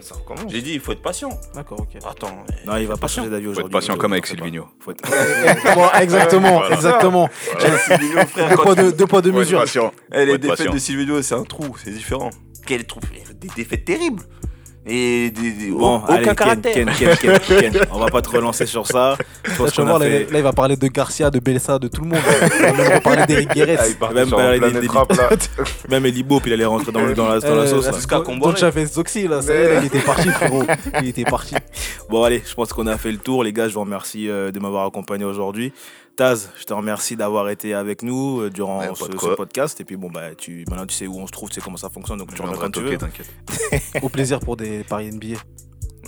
F: J'ai dit, il faut être patient.
C: D'accord, ok.
F: Attends.
B: Non, il va pas changer d'avis
G: Faut
B: aujourd'hui.
G: être patient comme avec
B: Faut.
G: Silvino.
B: Faut être-
C: Bon, exactement,
G: Voilà.
C: exactement. Deux poids, deux, deux poids, deux
G: Faut être
C: mesures.
G: patient.
F: Eh,
G: Faut
F: les défaites de Silvino, c'est un trou, c'est différent. Des défaites terribles. Et des, des-
B: Bon,
F: aucun
B: allez, Ken,
F: caractère.
B: Ken, Ken, Ken, Ken. On va pas te relancer sur ça. Je
C: Là, voir, là,
B: fait.
C: là, il va parler de Garcia, de Belsa, de tout le monde. Il va même d'Eric.
E: Ah, il
B: Même. Même Elibo, puis il allait rentrer dans, la, dans la
C: Euh,
B: sauce.
C: là,
B: là.
C: c'est
F: Jusqu'à Comboiré.
C: Don Chavez Zoxy, ça là, il était parti, frérot. Il était parti.
B: Bon, allez, je pense qu'on a fait le tour. Les gars, je vous remercie euh, de m'avoir accompagné aujourd'hui. Taz, je te remercie d'avoir été avec nous euh, durant
G: Ouais,
B: ce, podcast. Et puis, bon, bah, tu, maintenant, tu sais où on se trouve, tu sais comment ça fonctionne. Donc, tu reviens quand tu veux.
G: t'inquiète. *laughs* *laughs*
C: Au plaisir pour des paris NBA.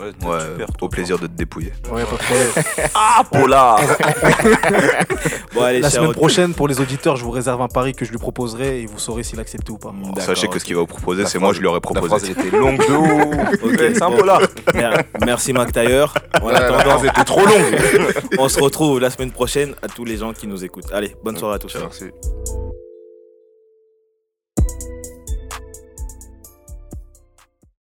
F: Ouais, t'es
G: Ouais,
F: super,
G: au plaisir de te dépouiller.
C: Ouais, pas de problème. *laughs*
F: Ah, Paula *laughs*
B: Bon, allez,
C: La semaine prochaine, pour les auditeurs, je vous réserve un pari que je lui proposerai et vous saurez s'il accepte ou pas.
B: D'accord,
G: Sachez que ce qu'il va vous proposer, c'est moi, je lui aurais
E: La phrase,
G: proposé.
E: elle était longue. *laughs*
B: Ok,
F: C'est un. Paula
B: Mer- Merci, Mac Tailleur. En attendant,
E: phrase était trop longue.
B: on se retrouve la semaine prochaine à tous les gens qui nous écoutent. Allez, bonne soirée à tous.
E: Merci.